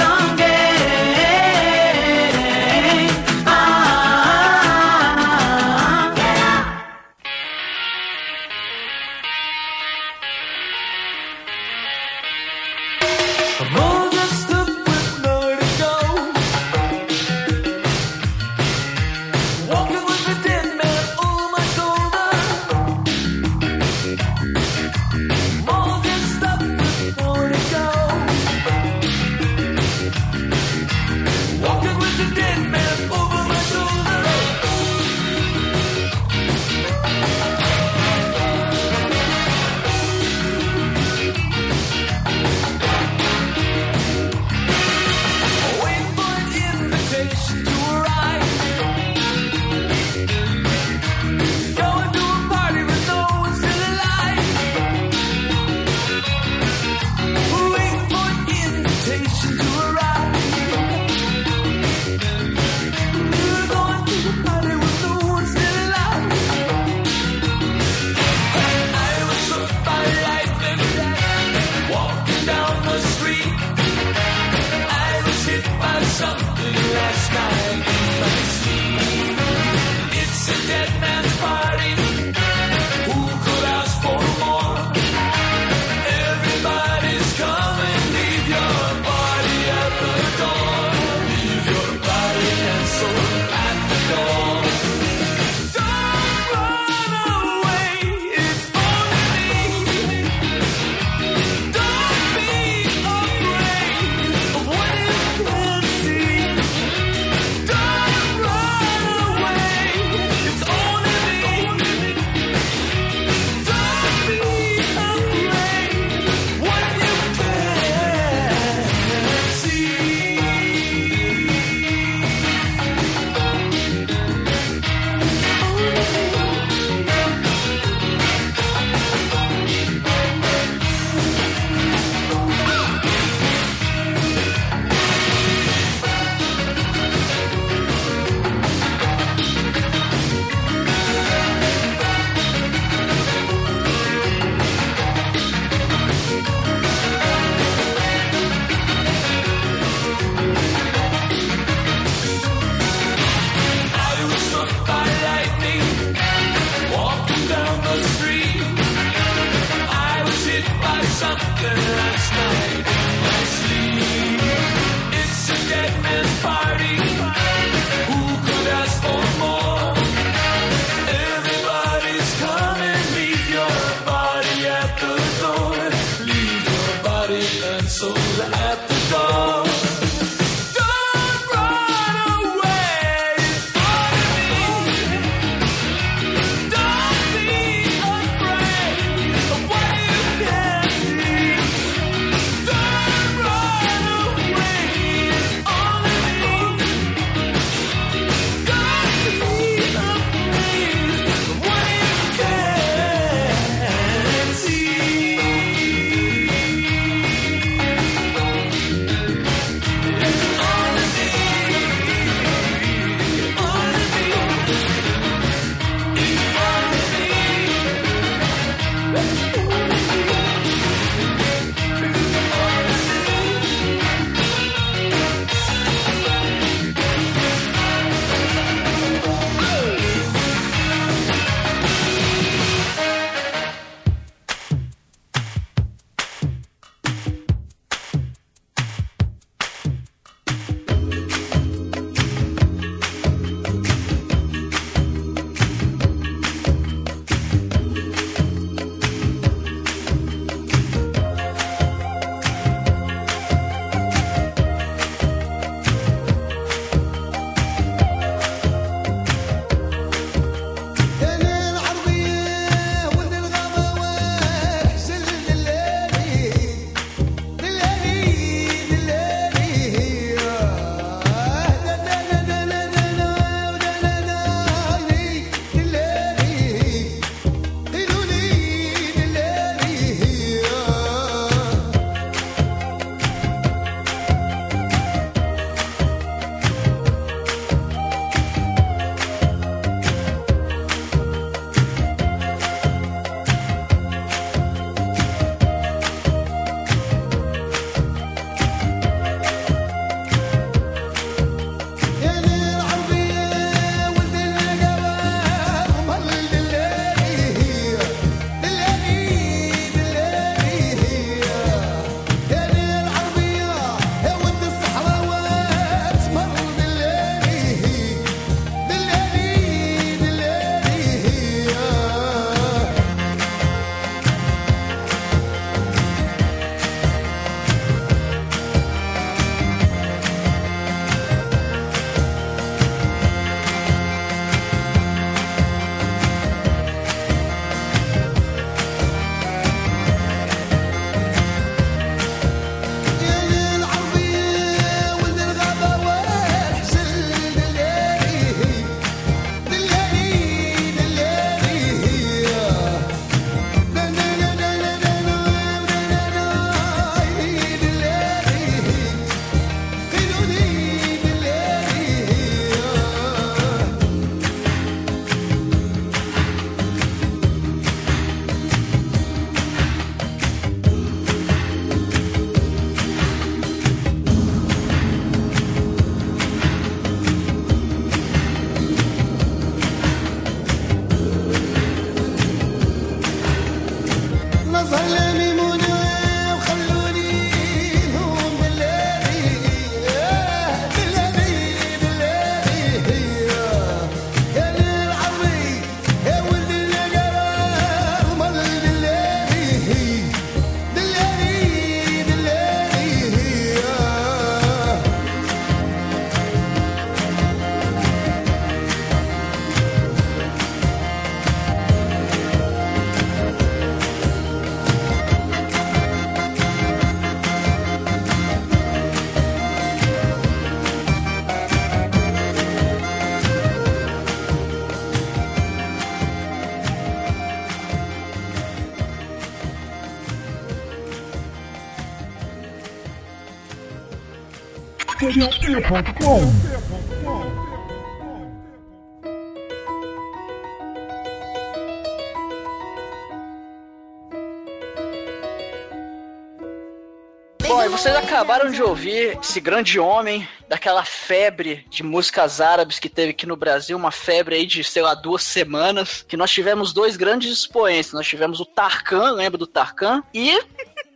E vocês acabaram de ouvir esse grande homem daquela febre de músicas árabes que teve aqui no Brasil, uma febre aí de, sei lá, duas semanas, que nós tivemos dois grandes expoentes. Nós tivemos o Tarkan, lembra do Tarkan? E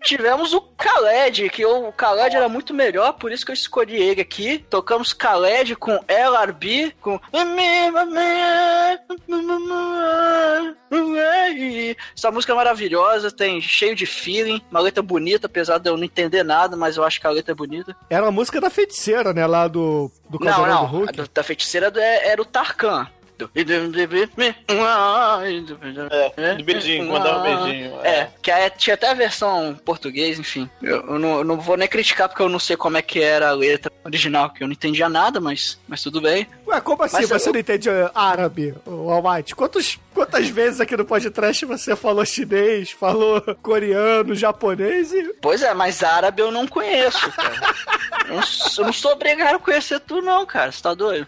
tivemos o Khaled, que o Khaled era muito melhor, por isso que eu escolhi ele aqui. Tocamos Khaled com LRB, com... Essa música é maravilhosa, tem cheio de feeling, uma letra bonita, apesar de eu não entender nada, mas eu acho que a letra é bonita. Era a música da feiticeira, né? Lá do, do Não, não, do Hulk. a do- da feiticeira é- era o Tarkan. Do- É, do beijinho, mandar um beijinho. É, que aí tinha até a versão português, enfim. Eu, eu não, eu não vou nem criticar porque eu não sei como é que era a letra original, que eu não entendia nada, mas, mas tudo bem. Ué, como assim? Mas você eu- não entende eh, árabe, o Almighty? Quantos, quantas vezes aqui no podcast você falou chinês, falou coreano, japonês e... Pois é, mas árabe eu não conheço, cara. Eu não, sou- eu não sou obrigado a conhecer tudo, não, cara. Você tá doido?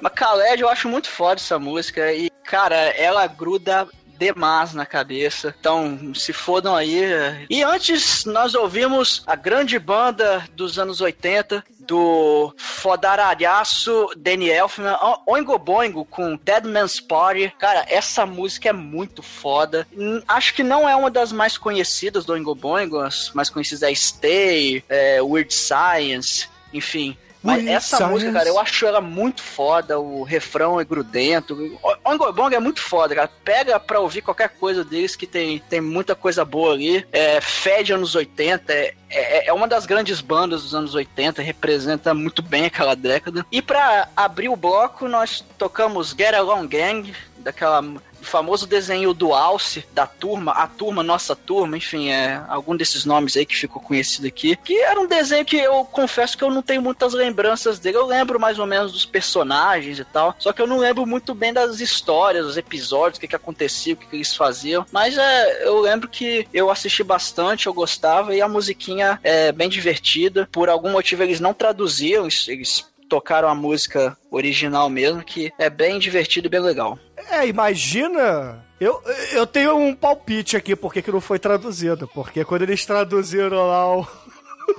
Mas Khaled, eu acho muito foda essa música. E, cara, ela gruda demais na cabeça. Então, se fodam aí. E antes, nós ouvimos a grande banda dos anos 80, do fodaralhaço Danny Elfman, Oingo Boingo com Dead Man's Party. Cara, essa música é muito foda. Hum, Acho que não é uma das mais conhecidas do Oingo Boingo. As mais conhecidas é Stay, é, Weird Science, enfim. Mas essa Science. música, cara, eu acho ela muito foda. O refrão é grudento. O Oingo Boingo é muito foda, cara. Pega pra ouvir qualquer coisa deles que tem, tem muita coisa boa ali. É, fede anos 80. É, é, é uma das grandes bandas dos anos 80. Representa muito bem aquela década. E pra abrir o bloco, nós tocamos Get Along Gang, daquela o famoso desenho do Alce, da turma, a turma, nossa turma, enfim, é algum desses nomes aí que ficou conhecido aqui, que era um desenho que eu confesso que eu não tenho muitas lembranças dele, eu lembro mais ou menos dos personagens e tal, só que eu não lembro muito bem das histórias, dos episódios, o que que acontecia, o que que eles faziam, mas é, eu lembro que eu assisti bastante, eu gostava, e a musiquinha é bem divertida, por algum motivo eles não traduziam, eles- tocaram a música original mesmo, que é bem divertido e bem legal. É, imagina... Eu, eu tenho um palpite aqui porque que não foi traduzido. Porque quando eles traduziram lá o...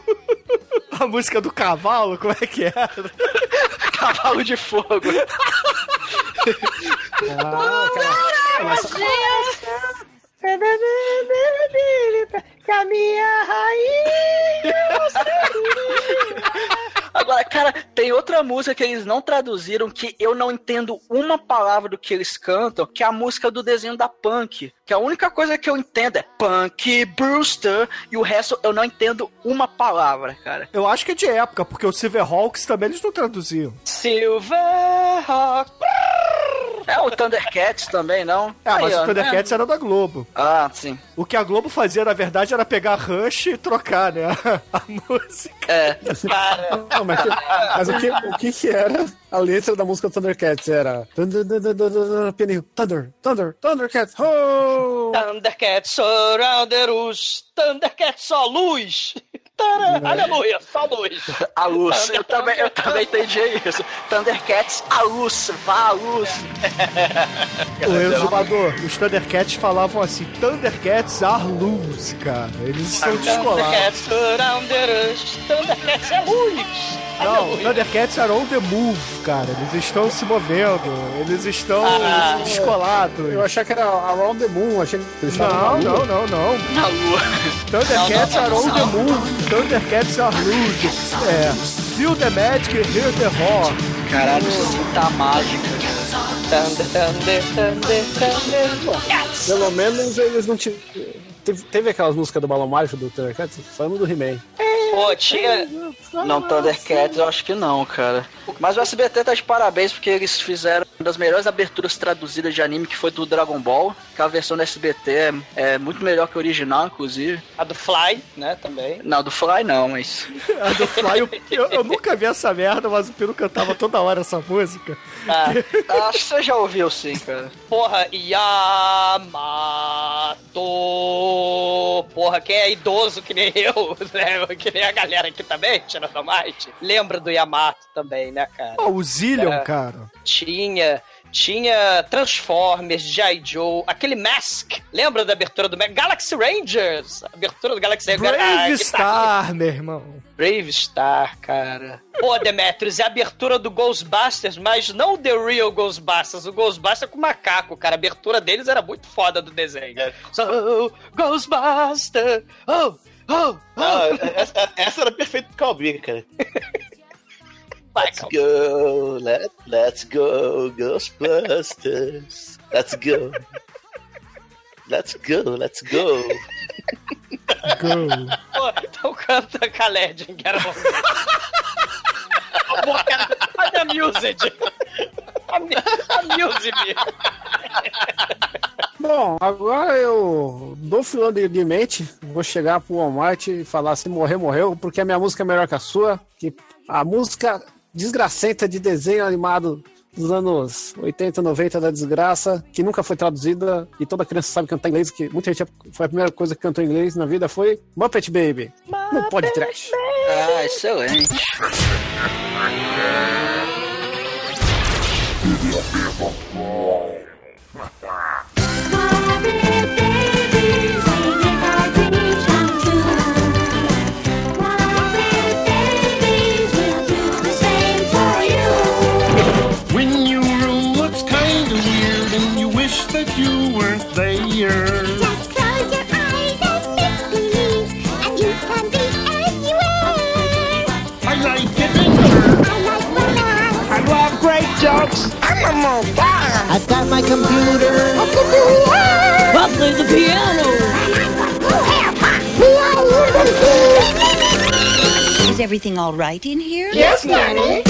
a música do cavalo, como é que era? Cavalo de fogo. Ah, Que a minha rainha Agora, cara, tem outra música que eles não traduziram que eu não entendo uma palavra do que eles cantam, que é a música do desenho da Punk. Que a única coisa que eu entendo é Punk Brewster e o resto eu não entendo uma palavra, cara. Eu acho que é de época, porque o Silverhawks também eles não traduziam. Silverhawk. É o Thundercats também, não? É, mas Aí, o Thundercats é. era da Globo. Ah, sim. O que a Globo fazia, na verdade, era pegar Rush e trocar, né? A música. É. Não, mas, que- mas o, que, o que que era a letra da música Thundercats? Era... Thunder, thunder, thunder, thunder, pianinho, Thunder, Thunder, Thundercats, ho! Thundercats surrounded os Thundercats só luz. Tara, Aleluia, só luz. A luz. Eu também, eu também entendi isso. Thundercats, a luz, vá a luz. O exumador, os Thundercats falavam assim: Thundercats are luz, cara. Eles estão descolados. Thundercats. Thundercats é luz. Não. Thundercats are on the move, cara. Eles estão se movendo, eles estão Ah. descolados. Eu achei que era Around the Moon, achei que eles Não, não, não, não. Na lua. Thundercats Não, não, are on não. the move. Thundercats are loose. É. Feel the magic, hear the roar. Caralho, cinta mágica. Thunder, thunder, thunder, thunder. Cats. Pelo menos eles não tinham... Teve, teve aquelas músicas do Balão Mágico do Thundercats? Falando do He-Man. Pô, tinha. Não, Thundercats eu acho que não, cara. Mas o SBT tá de parabéns porque eles fizeram uma das melhores aberturas traduzidas de anime que foi do Dragon Ball. Que a versão do SBT é, é muito melhor que a original, inclusive. A do Fly, né, também. Não, do Fly não, mas. A do Fly, eu, eu- eu nunca vi essa merda, mas o Piro cantava toda hora essa música. Ah, Acho que você já ouviu sim, cara. porra, Yamato. Porra, quem é idoso que nem eu, né? Que nem a galera aqui também, Tiranomite, lembra do Yamato também, né, cara? Ó, o Zillion, É. cara. Tinha. Tinha Transformers, G.I. Joe, aquele Mask. Lembra da abertura do Mask? Galaxy Rangers. A abertura do Galaxy Rangers. Brave Ah, Star, meu irmão. Brave Star, cara. Pô, Demetrius, é a abertura do Ghostbusters, mas não o The Real Ghostbusters, o Ghostbusters com macaco, cara. A abertura deles era muito foda do desenho. So, Ghostbuster! Oh, oh, Ah, oh! essa, essa era perfeita pro Calbi, cara. Let's go, let, let's go, Ghostbusters. Let's go. Let's go, let's go. Pô, então canta Khaled, que era bom. Pô, cara, Amuse-me. Amuse-me. Bom, agora eu dou filando de, de mente, vou chegar pro Walmart e falar se morrer, morreu, porque a minha música é melhor que a sua, que a música desgracenta de desenho animado dos anos 80, 90 da desgraça, que nunca foi traduzida e toda criança sabe cantar inglês, que muita gente foi a primeira coisa que cantou inglês na vida foi Muppet Baby, no podcast. Ah, excelente. Jokes. I'm a mobile. I've got my computer. I can do what? I play the piano. Is everything all right in here? Yes, Nanny.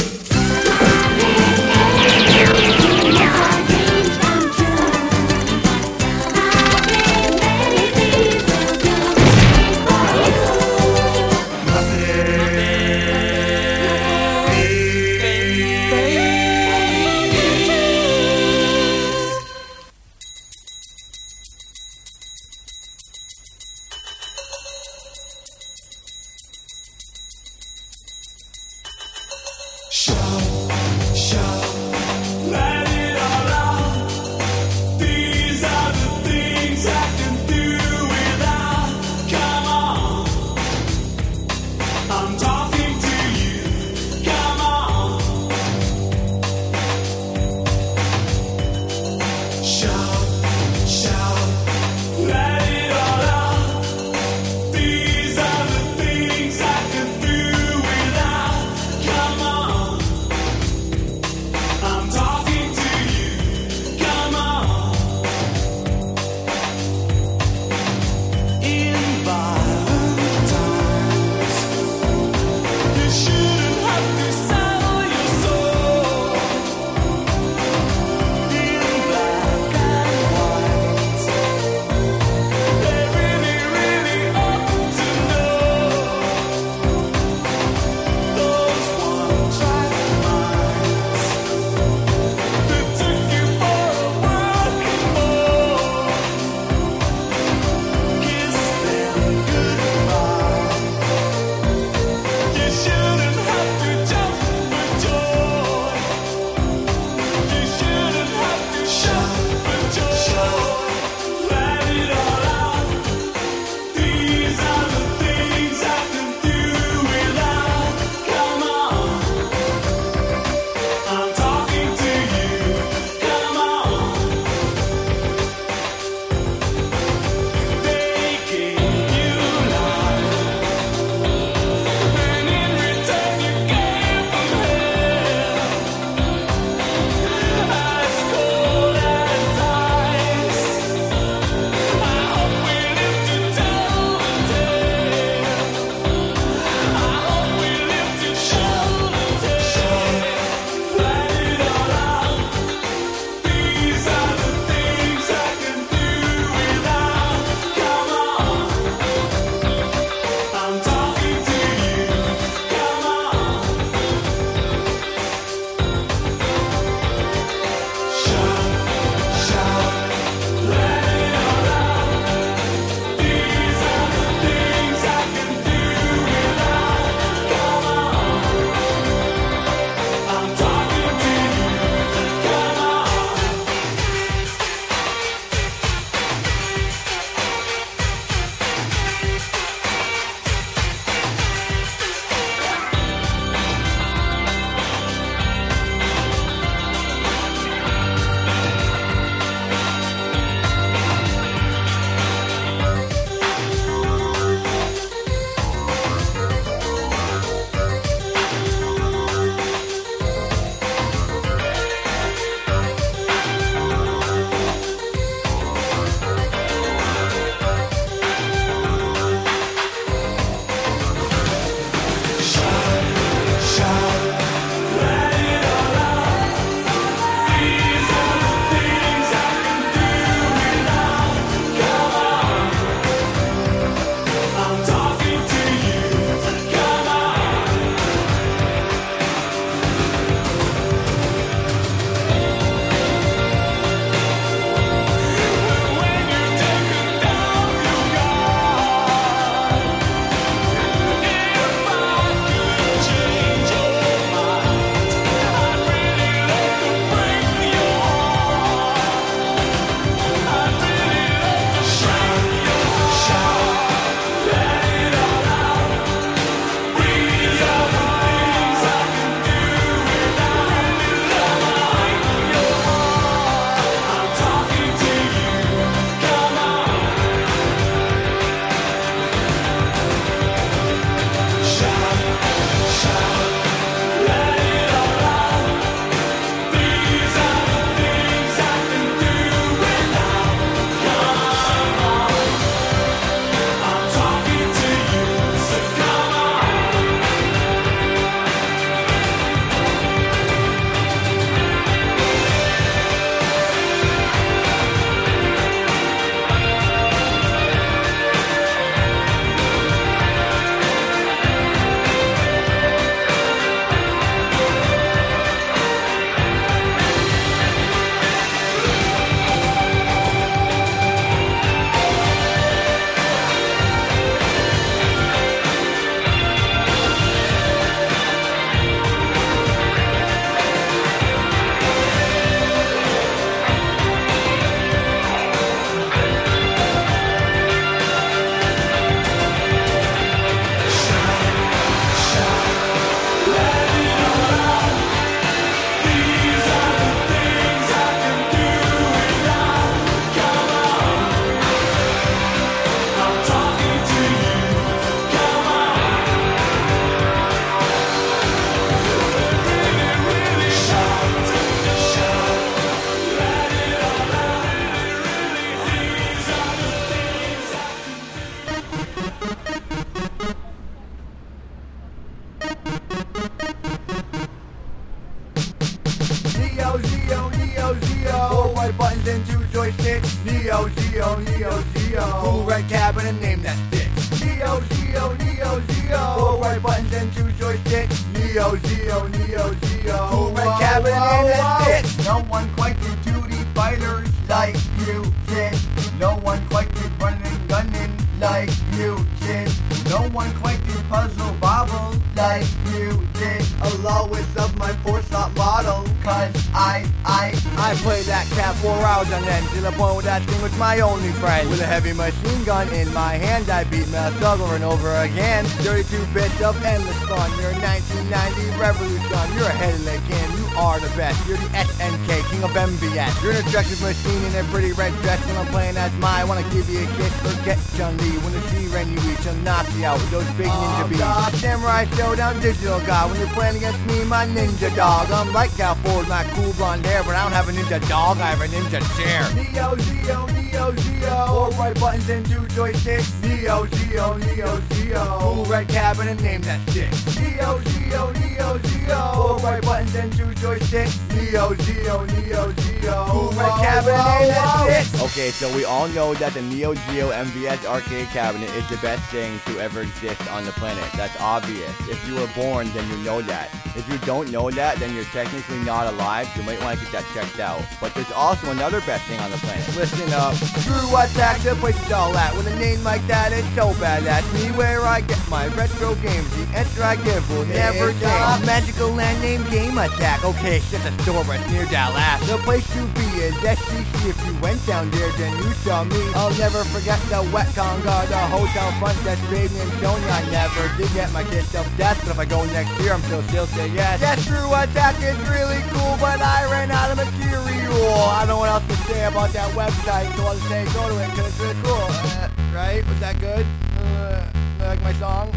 Like you did. Allah is of my forethought model, cause I, I, I played that cat for hours on end to the point where that thing was my only friend. With a heavy machine gun in my hand, I beat Meth over and over again. 32 bits of endless fun. You're a 1990 revolution. You're ahead of the game. You are the best. You're the SNK, king of MVS. You're an attractive machine in a pretty red dress. When I'm playing as my, I wanna give you a kiss. Forget Chun Li. When the she ran you, we shall knock you out with those big ninja oh, beats. Samurai Showdown Digital God. When you're playing against me, my ninja dog. I'm like Cal Ford, my cool blonde hair, but I don't have a ninja dog. I have a ninja chair. Neo, Geo, Neo, Geo. Four right buttons and two joysticks. Neo, Geo, Neo, Geo. Cool red cabinet, name that shit. Neo, Geo, Neo, Geo. Four right buttons and two joysticks. Neo, Geo, Neo, Geo. Cool red cabinet, name that shit. Okay, so we all know that the Neo Geo MVS arcade cabinet is the best thing to ever exist on the planet. That's obvious. If you were born, then you know that. If you don't know that, then you're technically not alive. You might want to get that checked out. But there's also another best thing on the planet. Listen up. Screw attack, the place is all at. With a name like that, it's so bad. That's me where I get my retro games. The answer I give will never change. Magical land name Game Attack. Okay, shut the store, it's near Dallas. The place to be is SCC. If you went down there, then you saw me. I'll never forget the wet conga, the hotel front desk, baby and Sonya. I never did get my kiss of death, but if I go next year, I'm still still say yes. That True Attack is really cool, but I ran out of material. I don't know what else to say about that website, so I'll say go to it because it's really cool. Uh, right? Was that good? Uh, like my song?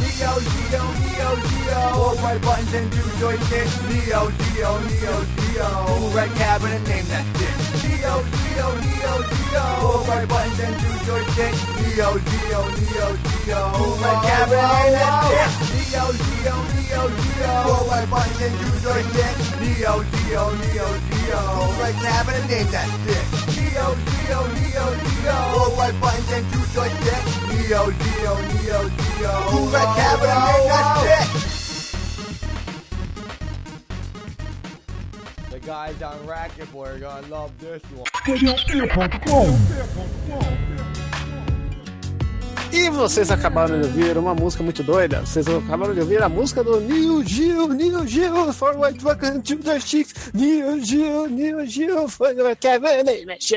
Neo, Geo, Neo, Geo. Four right buttons and two joysticks. Neo, Geo, Neo, Geo. Cool red cabinet, name that shit. Neo, Geo, Neo, Geo. Four right buttons and two joysticks. Neo, Geo, Neo, Geo. Cool red cabinet, name that shit. Neo, Geo, Neo, Geo. Four right buttons and two joysticks. Neo, Geo, Neo, Geo. Cool red cabinet, name that shit. Neo, Geo, Neo, Geo. Four right buttons and two joysticks. Neo, Geo, Neo, Geo. Cool red cabinet, name that shit. The guys on Racket Boy are gonna love this one. E vocês acabaram de ouvir uma música muito doida. Vocês acabaram de ouvir a música do Neo Geo, Neo Geo, for white fucking to the chicks, Neo Geo, Neo Geo, for the Kevin,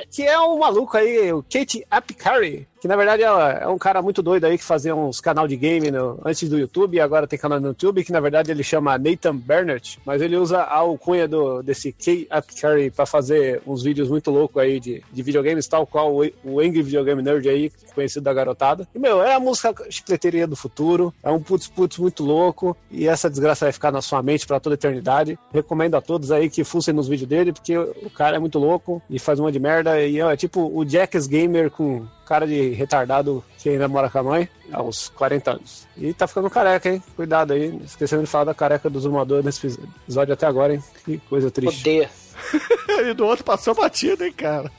que é um maluco aí, o Kate Apicari, que na verdade ela é um cara muito doido aí que fazia uns canal de game no- antes do YouTube e agora tem canal no YouTube, que na verdade ele chama Nathan Bernert, mas ele usa a alcunha do, desse Kate Apicari pra fazer uns vídeos muito loucos aí de, de videogames, tal qual o, o Angry Videogame Nerd aí, conhecido da garotada. E, meu, é a música chicleteria do futuro, é um putz putz muito louco e essa desgraça vai ficar na sua mente pra toda a eternidade. Recomendo a todos aí que fussem nos vídeos dele, porque o cara é muito louco e faz uma de merda e é tipo o Jackass Gamer com cara de retardado que ainda mora com a mãe aos 40 anos. E tá ficando careca, hein? Cuidado aí. Esquecendo de falar da careca do Zumador nesse episódio até agora, hein? Que coisa triste. Odeia. e do outro passou batido, hein, cara?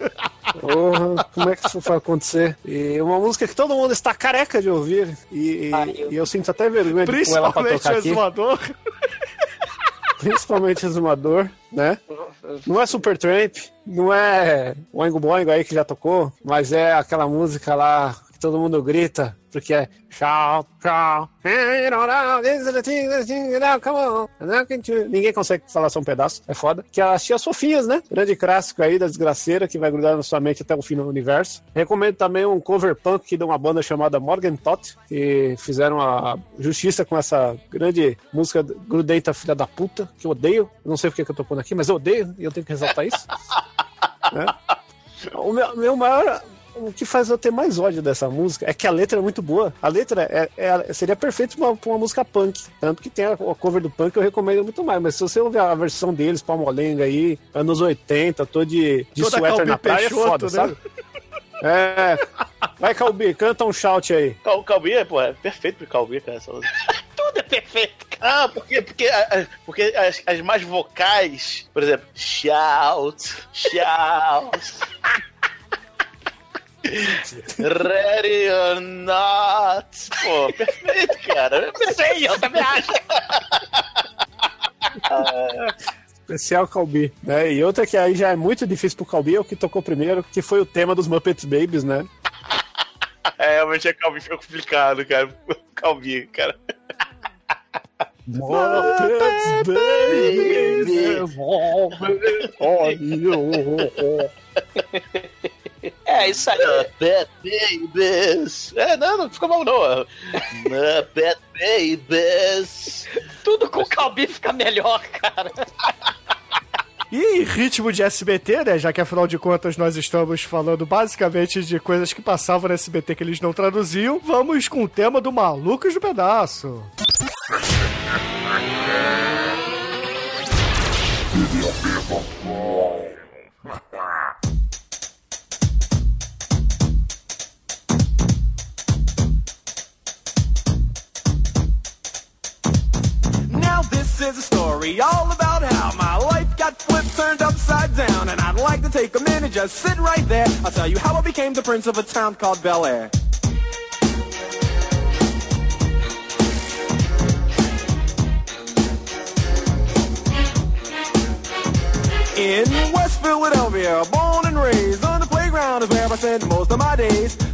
Porra, como é que isso foi acontecer? E uma música que todo mundo está careca de ouvir. E, e- e eu sinto até vergonha de pôr ela pra Principalmente tocar o aqui. Principalmente o Exumador, né? Não é Super Tramp, não é Oingo Boingo aí que já tocou, mas é aquela música lá que todo mundo grita, porque é Shout, shout, on. Ninguém consegue falar só um pedaço, é foda. Que as tias fofinhas, né? Grande clássico aí da desgraceira que vai grudar na sua mente até o fim do universo. Recomendo também um cover punk de uma banda chamada Morgan Tot, que fizeram a justiça com essa grande música grudenta filha da puta, que eu odeio. Não sei porque que eu tô pondo aqui, mas eu odeio e eu tenho que ressaltar isso. né? O meu, meu maior. O que faz eu ter mais ódio dessa música é que a letra é muito boa. A letra é, é- seria perfeita pra uma, pra uma música punk. Tanto que tem a, a cover do punk, eu recomendo muito mais. Mas se você ouvir a versão deles, Palmolenga aí, anos 80, tô de, de Toda suéter na praia, Peixoto, é foda, né? sabe? É. Vai, Calbi, canta um shout aí. O Calbi é, pô, é perfeito pro Calbi, cara. Essa música. Tudo é perfeito. Ah, porque, porque, porque as, as mais vocais, por exemplo, shout, shout. Ready or not. Pô, perfeito, cara. Sei, eu também acho. Especial Calbi, né? E outra que aí já é muito difícil pro Calbi é o que tocou primeiro, que foi o tema dos Muppets Babies, né? É, realmente a Calvi ficou complicado, cara. Calvi, cara. Muppets Babies, É, isso aí. Muppet Babies. É, não, não ficou mal, não. Muppet Babies. Tudo com o Calbi fica melhor, cara. E em ritmo de SBT, né? Já que afinal de contas nós estamos falando basicamente de coisas que passavam no SBT que eles não traduziam, vamos com o tema do Malucos do Pedaço. Now this is a story all about how my life got flipped, turned upside down, and I'd like to take a minute, just sit right there. I'll tell you how I became the prince of a town called Bel Air. In West Philadelphia, born and raised on the playground is where I spent most of my days.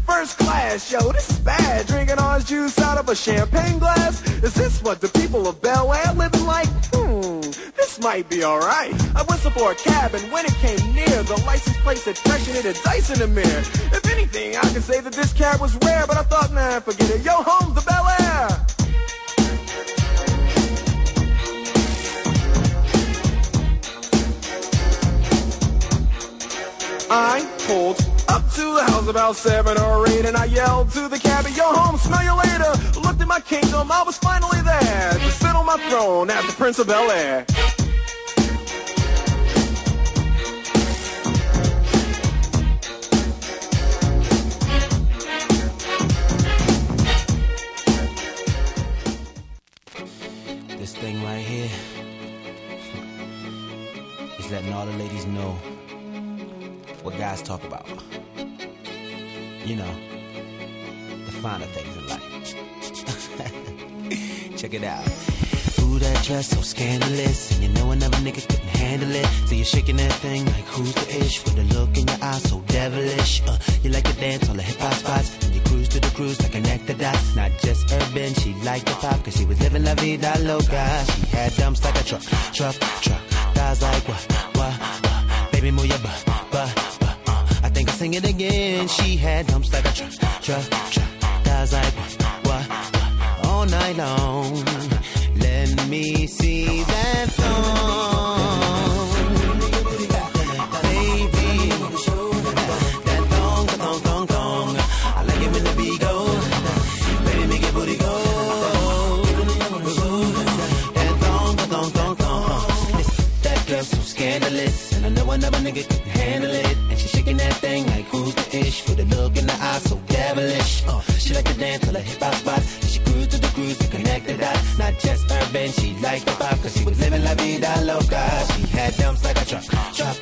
First class, yo, this is bad. Drinking orange juice out of a champagne glass. Is this what the people of Bel Air living like? Hmm, this might be alright. I whistled for a cab and when it came near, the license plate said freshen it a dice in the mirror. If anything, I could say that this cab was rare, but I thought, nah, forget it. Yo, home to Bel Air. I pulled up to the house about seven or eight and I yelled to the cabbie, yo home, smell you later. Looked at my kingdom, I was finally there to sit on my throne as the Prince of Bel Air. This thing right here is letting all the ladies know what guys talk about. You know, the finer things in life. Check it out. Ooh, that dress so scandalous. And you know another nigga couldn't handle it. So you're shaking that thing like who's the ish? With a look in your eyes so devilish. Uh, you like to dance on the hip hop spots. And you cruise to the cruise like a nectar dot. Not just urban, she liked the pop. Cause she was living la vida loca. She had dumps like a truck, truck, truck. Thighs like what, what, what. Baby, move your butt, butt, sing it again. She had dumps like a truck, truck, truck. Thighs like what, what. All night long. Let me see that thong. Baby, that thong, that thong, thong, thong. I like it when the beat go. Baby, make your booty go. That thong, that thong, thong, thong. That girl so scandalous, and I know another nigga can handle it. Shaking that thing like who's the ish? With a look in the eye so devilish. Uh, she like to dance till her hip hop spots. And she cruise to the cruise to connect the dots. Not just urban, she liked the pop, cause she was living la vida loca. She had dumps like a truck, truck,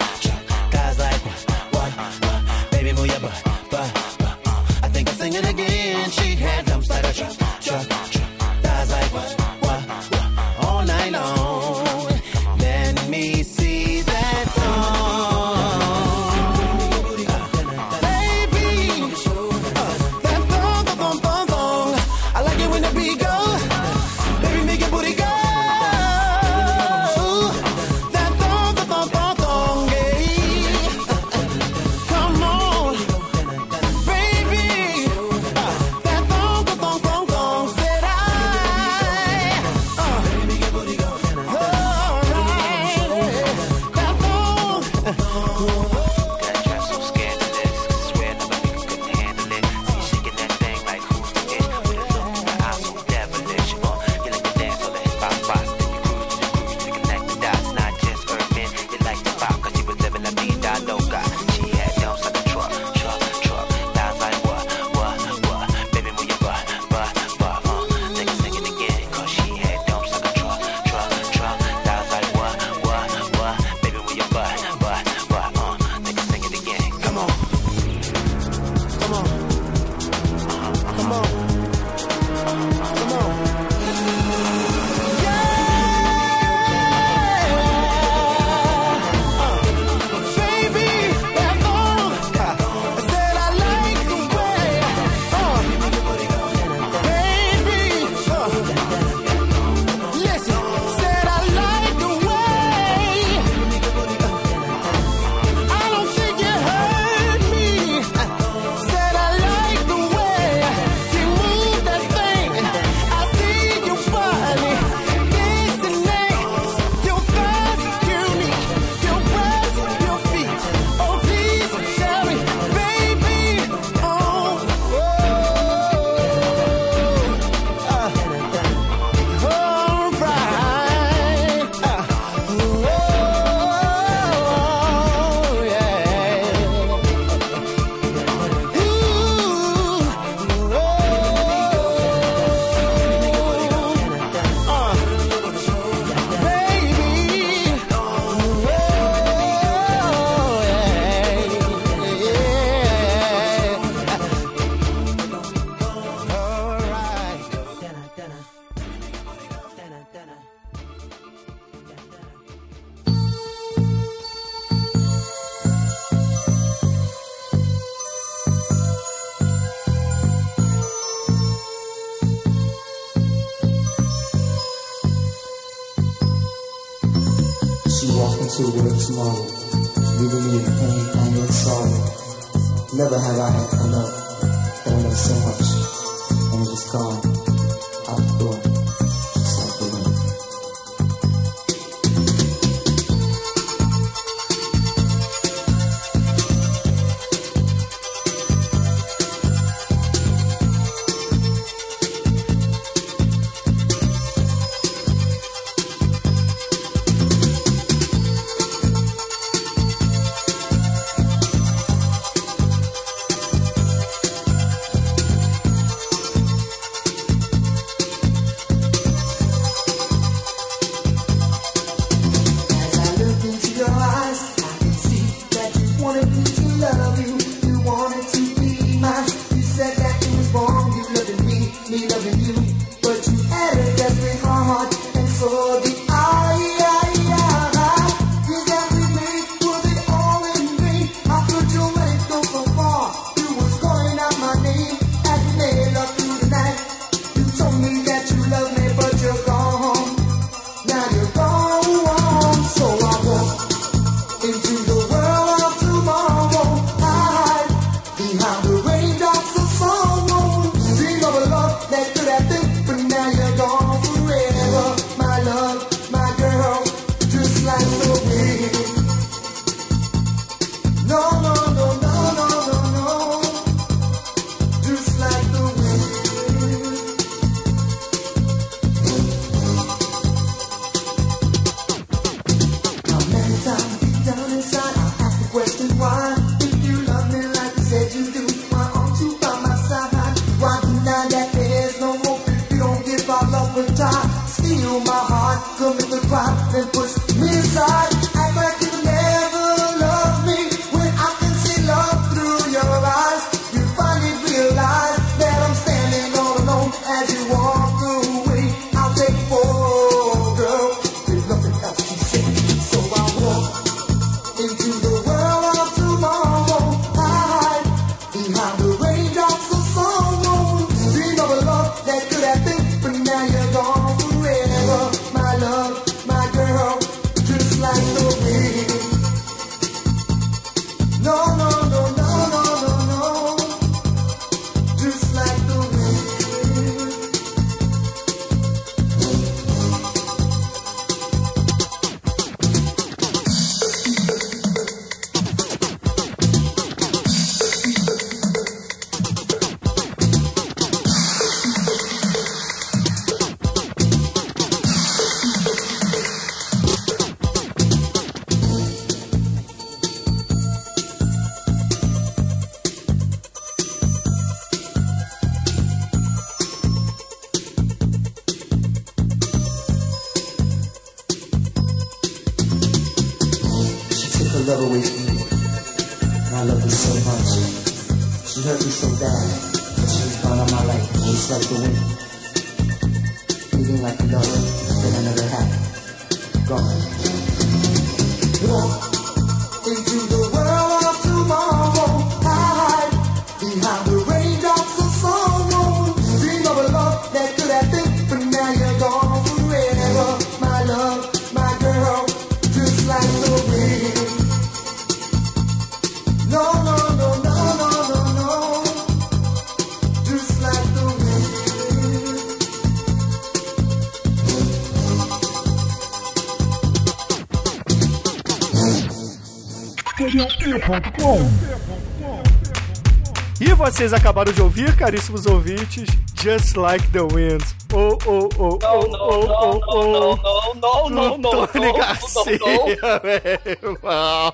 E vocês acabaram de ouvir, caríssimos ouvintes, Just Like the Wind. Oh, oh, oh, oh, oh, oh, oh. não, não, não, Tony não, Garcia, não, meu irmão.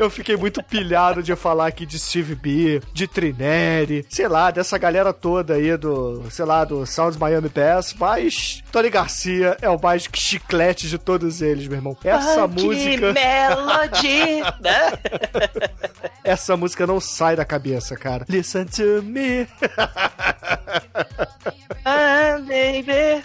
Eu fiquei muito pilhado de falar aqui de Steve B, de Trineri, sei lá, dessa galera toda aí do, sei lá, do Sounds Miami Bass, mas Tony Garcia é o mais chiclete de todos eles, meu irmão. Essa Funky música. Melody, né? Essa música não sai da cabeça, cara. Listen to me. Ah, baby.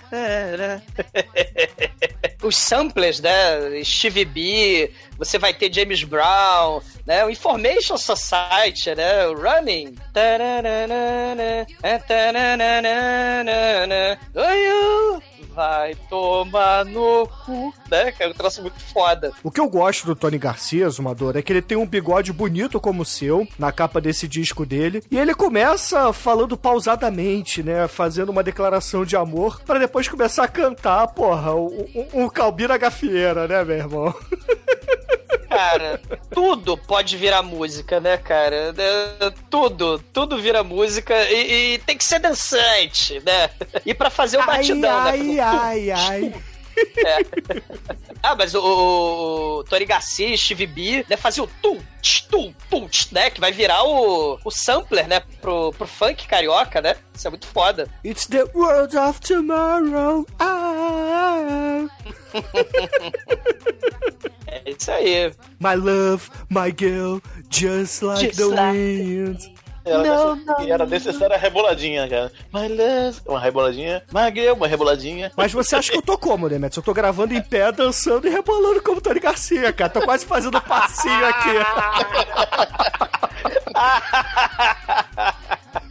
Os samplers, né? Steve B, você vai ter James Brown, né? O Information Society, né? O Running. Taranana, Oi, vai tomar no cu, né? Que é um troço muito foda. O que eu gosto do Tony Garcia, Zumador, é que ele tem um bigode bonito como o seu, na capa desse disco dele, e ele começa falando pausadamente, né, fazendo uma declaração de amor, pra depois começar a cantar, porra, um, um, um Calbira Gafieira, né, meu irmão? Cara, tudo pode virar música, né, cara? É, Tudo, tudo vira música e, e tem que ser dançante, né? E pra fazer o batidão, ai, né? ai, ai. É. Ah, mas o, o Garcia e Steve B, né, fazia o tum, tch, tum, tum, tch, né, que vai virar o, o sampler, né, pro, pro funk carioca, né? Isso é muito foda. It's the world of tomorrow. Ah. É isso aí. My love, my girl, just like Just the like- wind. Era, Não, necess- e era necessária a reboladinha, cara. My love, uma reboladinha. Magreu, uma reboladinha. Mas você acha que eu tô como, Demetrius? Eu tô gravando em pé, dançando e rebolando como Tony Garcia, cara. Tô quase fazendo passinho aqui.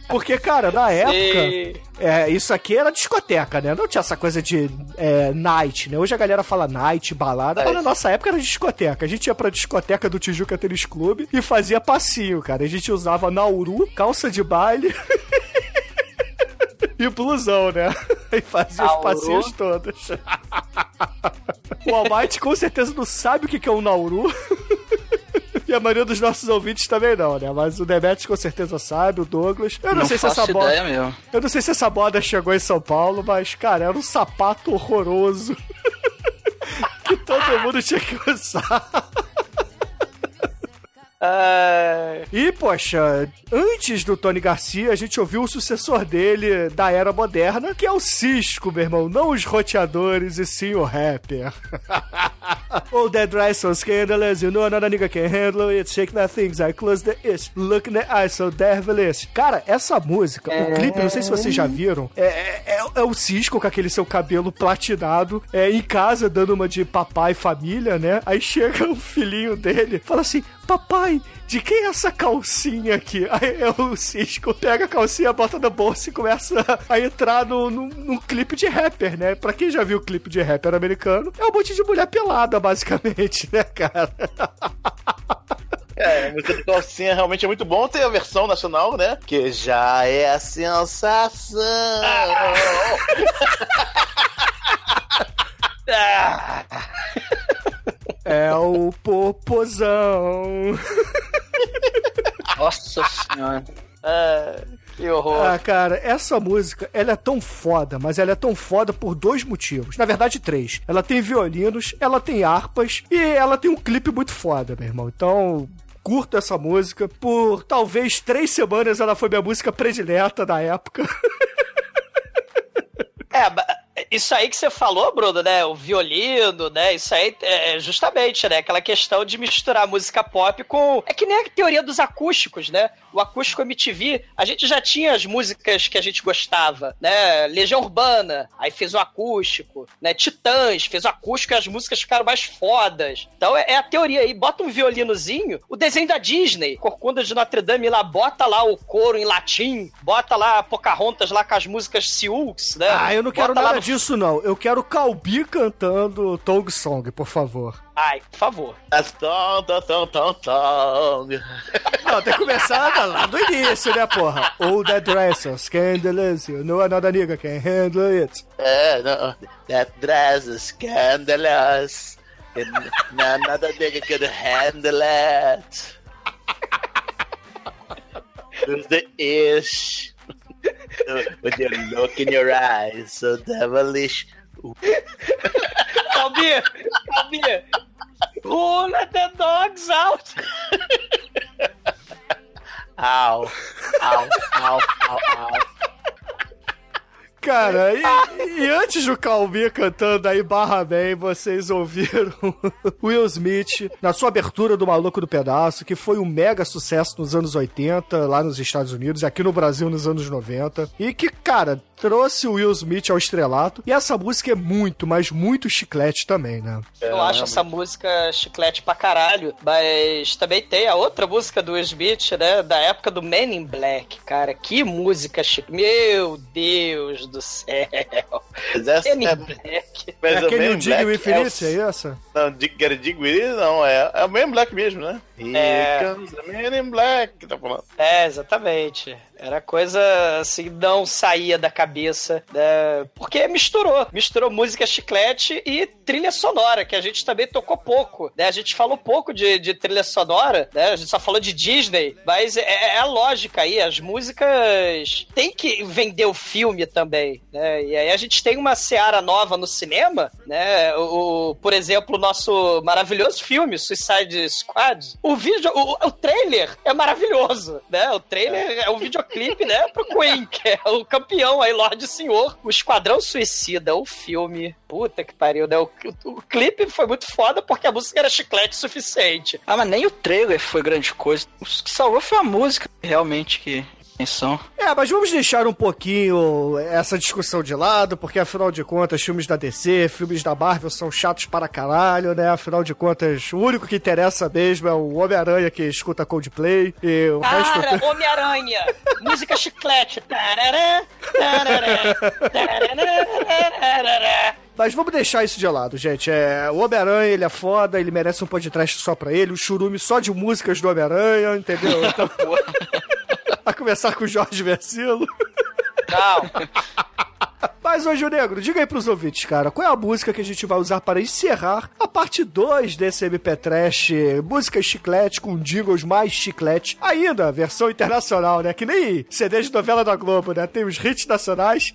Porque, cara, na época, é, isso aqui era discoteca, né? Não tinha essa coisa de é, night, né? Hoje a galera fala night, balada, mas na nossa época era discoteca. A gente ia pra discoteca do Tijuca Tênis Clube e fazia passinho, cara. A gente usava Nauru, calça de baile e blusão, né? E fazia os Nauru. passinhos todos. o Almighty com certeza não sabe o que que é um Nauru. A maioria dos nossos ouvintes também não, né? Mas o Demetrius com certeza sabe, o Douglas. Eu não, Não sei se essa mesmo. Eu não sei se essa moda chegou em São Paulo, mas, cara, era um sapato horroroso. que todo mundo tinha que usar. E, poxa, antes do Tony Garcia, a gente ouviu o sucessor dele da era moderna, que é o Cisco, meu irmão. Não os roteadores, e sim o rapper. oh, that dry so scandalous, you know another nigga can handle it. Shake that things, I close the ish. Look in the eye so devilish. Cara, essa música, o clipe, não sei se vocês já viram, é, é, é o Cisco com aquele seu cabelo platinado, é, em casa, dando uma de papai e família, né? Aí chega o filhinho dele, fala assim, papai, de quem é essa calcinha aqui? Aí é o Cisco pega a calcinha, bota na bolsa e começa a entrar no, no, num clipe de rapper, né? Pra quem já viu o clipe de rapper americano, é um monte de mulher pelada, basicamente, né, cara? É, a música do Calcinha realmente é muito bom. Tem a versão nacional, né? Que já é a sensação. É o popozão. Nossa senhora. Que horror. Ah, cara, essa música, ela é tão foda, mas ela é tão foda por dois motivos. Na verdade, três. Ela tem violinos, ela tem harpas e ela tem um clipe muito foda, meu irmão. Então, curto essa música. Por talvez três semanas ela foi minha música predileta da época. É, Isso aí que você falou, Bruno, né? O violino, né? Isso aí é justamente, né? Aquela questão de misturar música pop com. É que nem a teoria dos acústicos, né? O acústico MTV, a gente já tinha as músicas que a gente gostava, né? Legião Urbana, aí fez o acústico, né? Titãs, fez o acústico e as músicas ficaram mais fodas. Então é, é a teoria aí. Bota um violinozinho, o desenho da Disney, Corcunda de Notre Dame lá, bota lá o coro em latim, bota lá Pocahontas lá com as músicas Sioux, né? Ah, eu não quero Bota nada no disso, não. Eu quero Calbi cantando Tong Song, por favor. Ai, por favor. Não, tem que começar lá do início, né, porra? All that dresses, scandalous, you know another nigga can handle it. É, não. That dress is scandalous. And another nigga can handle it. There's the ish. With your look in your eyes, so devilish. Calbi, Calbi. Who let the dogs out? Ow. Ow, ow, ow, ow. Cara, e, e antes do Calbi cantando aí Barra Bem, vocês ouviram Will Smith na sua abertura do Maluco do Pedaço, que foi um mega sucesso nos anos 80, lá nos Estados Unidos, e aqui no Brasil nos anos 90. E que, cara, trouxe o Will Smith ao estrelato. E essa música é muito, mas muito chiclete também, né? Eu acho essa música chiclete pra caralho. Mas também tem a outra música do Will Smith, né? Da época do Men in Black, cara. Que música chique. Meu Deus do céu. Mas essa Men in é- Black. Mas é aquele Dig Black Infinite, é, é o... essa? Não, Dig, Get Dig With It, não, é, é o Man Black mesmo, né? Here É. comes the Man in Black, que tá falando. É, exatamente. Era coisa assim, não saía da cabeça, né? Porque misturou. Misturou música chiclete e trilha sonora, que a gente também tocou pouco, né? A gente falou pouco de, de trilha sonora, né? A gente só falou de Disney, mas é, é a lógica aí. As músicas tem que vender o filme também, né? E aí a gente tem uma seara nova no cinema, né? O, o- por exemplo, o nosso maravilhoso filme, Suicide Squad. O vídeo, o, o trailer é maravilhoso, né? O trailer é um videoclipe, né? Pro Queen, que é o campeão aí, Lorde Senhor. O Esquadrão Suicida, o filme. Puta que pariu, né? O, o, o clipe foi muito foda porque a música era chiclete suficiente. Ah, mas nem o trailer foi grande coisa. O que salvou foi a música, realmente, que atenção. É, mas vamos deixar um pouquinho essa discussão de lado, porque afinal de contas, filmes da DC, filmes da Marvel são chatos para caralho, né? Afinal de contas, o único que interessa mesmo é o Homem-Aranha que escuta Coldplay e o resto. Cara, Homem-Aranha, música chiclete. Tarará, tarará, tarará. Mas vamos deixar isso de lado, gente. É, o Homem-Aranha, ele é foda, ele merece um podcast só pra ele, o churume só de músicas do Homem-Aranha, entendeu? Então. A começar com o Jorge Versilo. Não. Mas, Gil Negro, diga aí pros ouvintes, cara, qual é a música que a gente vai usar para encerrar a parte 2 desse MP Trash, música chiclete com jingles mais chiclete, ainda, versão internacional, né? Que nem CD de novela da Globo, né? Tem os hits nacionais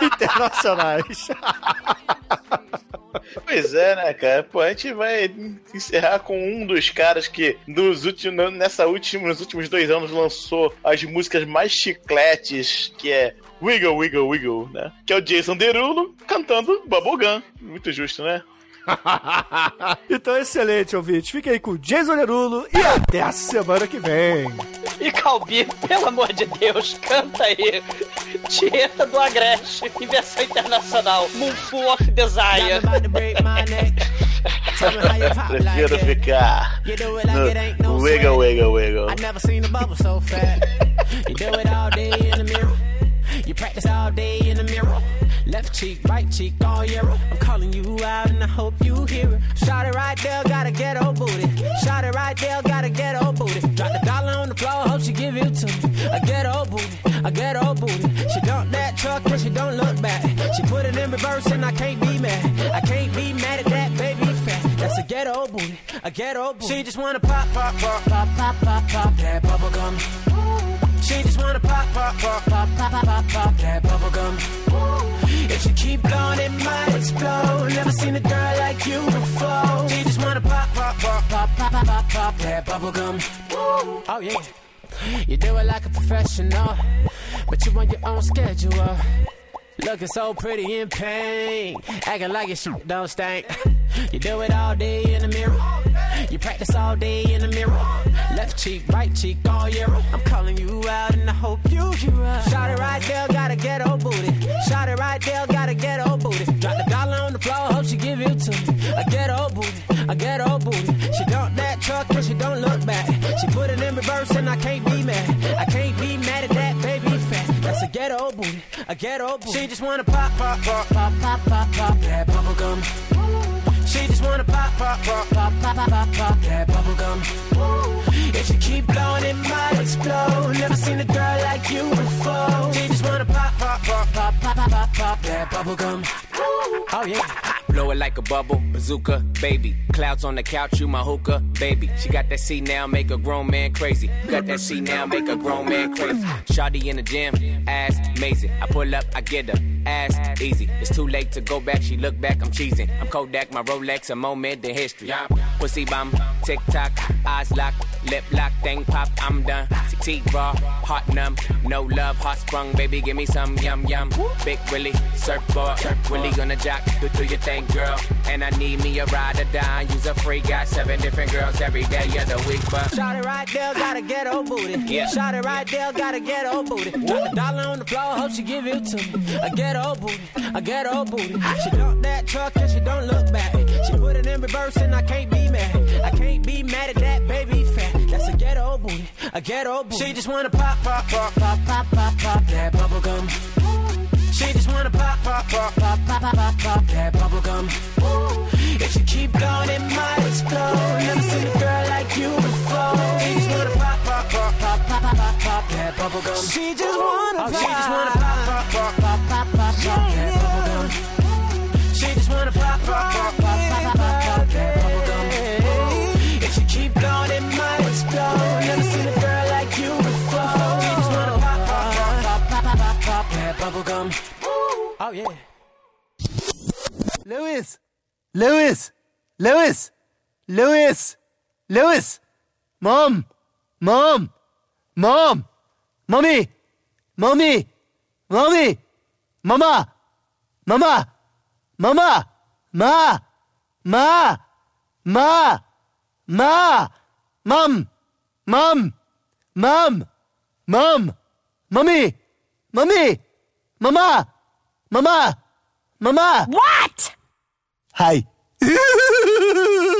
e internacionais. Pois é, né, cara? Pô, a gente vai encerrar com um dos caras que nos últimos, nessa última, nos últimos dois anos lançou as músicas mais chicletes, que é Wiggle, Wiggle, Wiggle, né? Que é o Jason Derulo cantando Bubblegum. Muito justo, né? então, excelente, ouvinte. Fique aí com o Jason Derulo e até a semana que vem. E Calbi, pelo amor de Deus, canta aí. Tieta do Agreste, em versão internacional. Moonful of Desire. Prefiro ficar no Wiggle, Wiggle, Wiggle. I never seen a bubble so fat. You do it all day in the mirror. You practice all day in the mirror. Left cheek, right cheek, all year. I'm calling you out and I hope you hear it. Shot it right there, got a ghetto booty. Shot it right there, got a ghetto booty. Drop the dollar on the floor, hope she give it to me. A ghetto booty, a ghetto booty. She dump that truck and she don't look back. She put it in reverse and I can't be mad. I can't be mad at that baby fat. That's a ghetto booty, a ghetto booty. She just wanna pop, pop, pop, pop, pop, pop, pop that bubble gum. She just wanna pop, pop, pop, pop, pop, pop, pop, pop that bubble gum. If you keep going, it might explode. Never seen a girl like you before. She just wanna pop, pop, pop, pop, pop, pop, pop, pop that bubble gum. Oh yeah. You do it like a professional, but you on your own schedule. Looking so pretty in pain. Acting like your shit don't stink. You do it all day in the mirror. You practice all day in the mirror. Left cheek, right cheek, all year. I'm calling you out and I hope you hear right. Shot it right there, gotta get old booty. Shot it right there, gotta get old booty. Drop the dollar on the floor, hope she give it to me. I get old booty, I get old booty. She dump that truck and she don't look back. She put it in reverse and I can't be mad. I can't be mad at that baby fat. That's a ghetto booty, a ghetto booty. She just wanna pop, pop, pop, pop, pop, pop, pop that bubble gum. She just wanna pop, pop, pop, pop, pop, pop, pop, pop that bubble gum. If you keep blowing, it might explode. Never seen a girl like you before. She just wanna pop, pop, pop, pop, pop, pop, pop, pop that bubble gum. Oh yeah. Blow it like a bubble, bazooka, baby. Clouds on the couch, you my hookah, baby. She got that C now, make a grown man crazy. Got that C now, make a grown man crazy. Shawty in the gym, ass amazing. I pull up, I get her, ass easy. It's too late to go back, she look back, I'm cheesing. I'm Kodak, my Rolex, a moment in history. Pussy bum, tick tock, eyes lock, lip lock, thing pop, I'm done. T raw, heart numb, no love, heart sprung, baby, give me some yum yum. Big Willie, surfboard, Willie gonna jock, do, do your thing, girl. And I need me a ride or die, use a free, got seven different girls every day of the week, but. Shot it right there, gotta get old booty. Yeah. Shot it right there, gotta get old booty. Drop the dollar on the floor, hope she give it to me. I get old booty, I get old booty. She dump that truck and she don't look back. In reverse and I can't be mad. I can't be mad at that baby fat. That's a ghetto booty, a ghetto booty. She just wanna pop, pop, pop, pop, pop, pop, pop that bubble gum. She just wanna pop, pop, pop, pop, pop, pop, pop, pop that bubble gum. If you keep going, it might explode. Never seen a girl like you before. She just wanna pop, pop, pop, pop, pop, pop, pop, pop that bubble gum. She just wanna oh, she just wanna pop, pop, pop, pop, pop, pop, pop that bubble gum. She just wanna pop, pop, pop, pop, pop, pop, Oh yeah. Lewis! Lewis! Lewis! Lewis! Lewis! Mom! Mom! Mom! Mommy! Mommy! Mommy! Mama! Mama! Mama! Ma! Ma! Ma! Ma! Mom! Mom! Mom! Mom! Mommy! Mommy! Mama! Mama! Mama! What? Hi.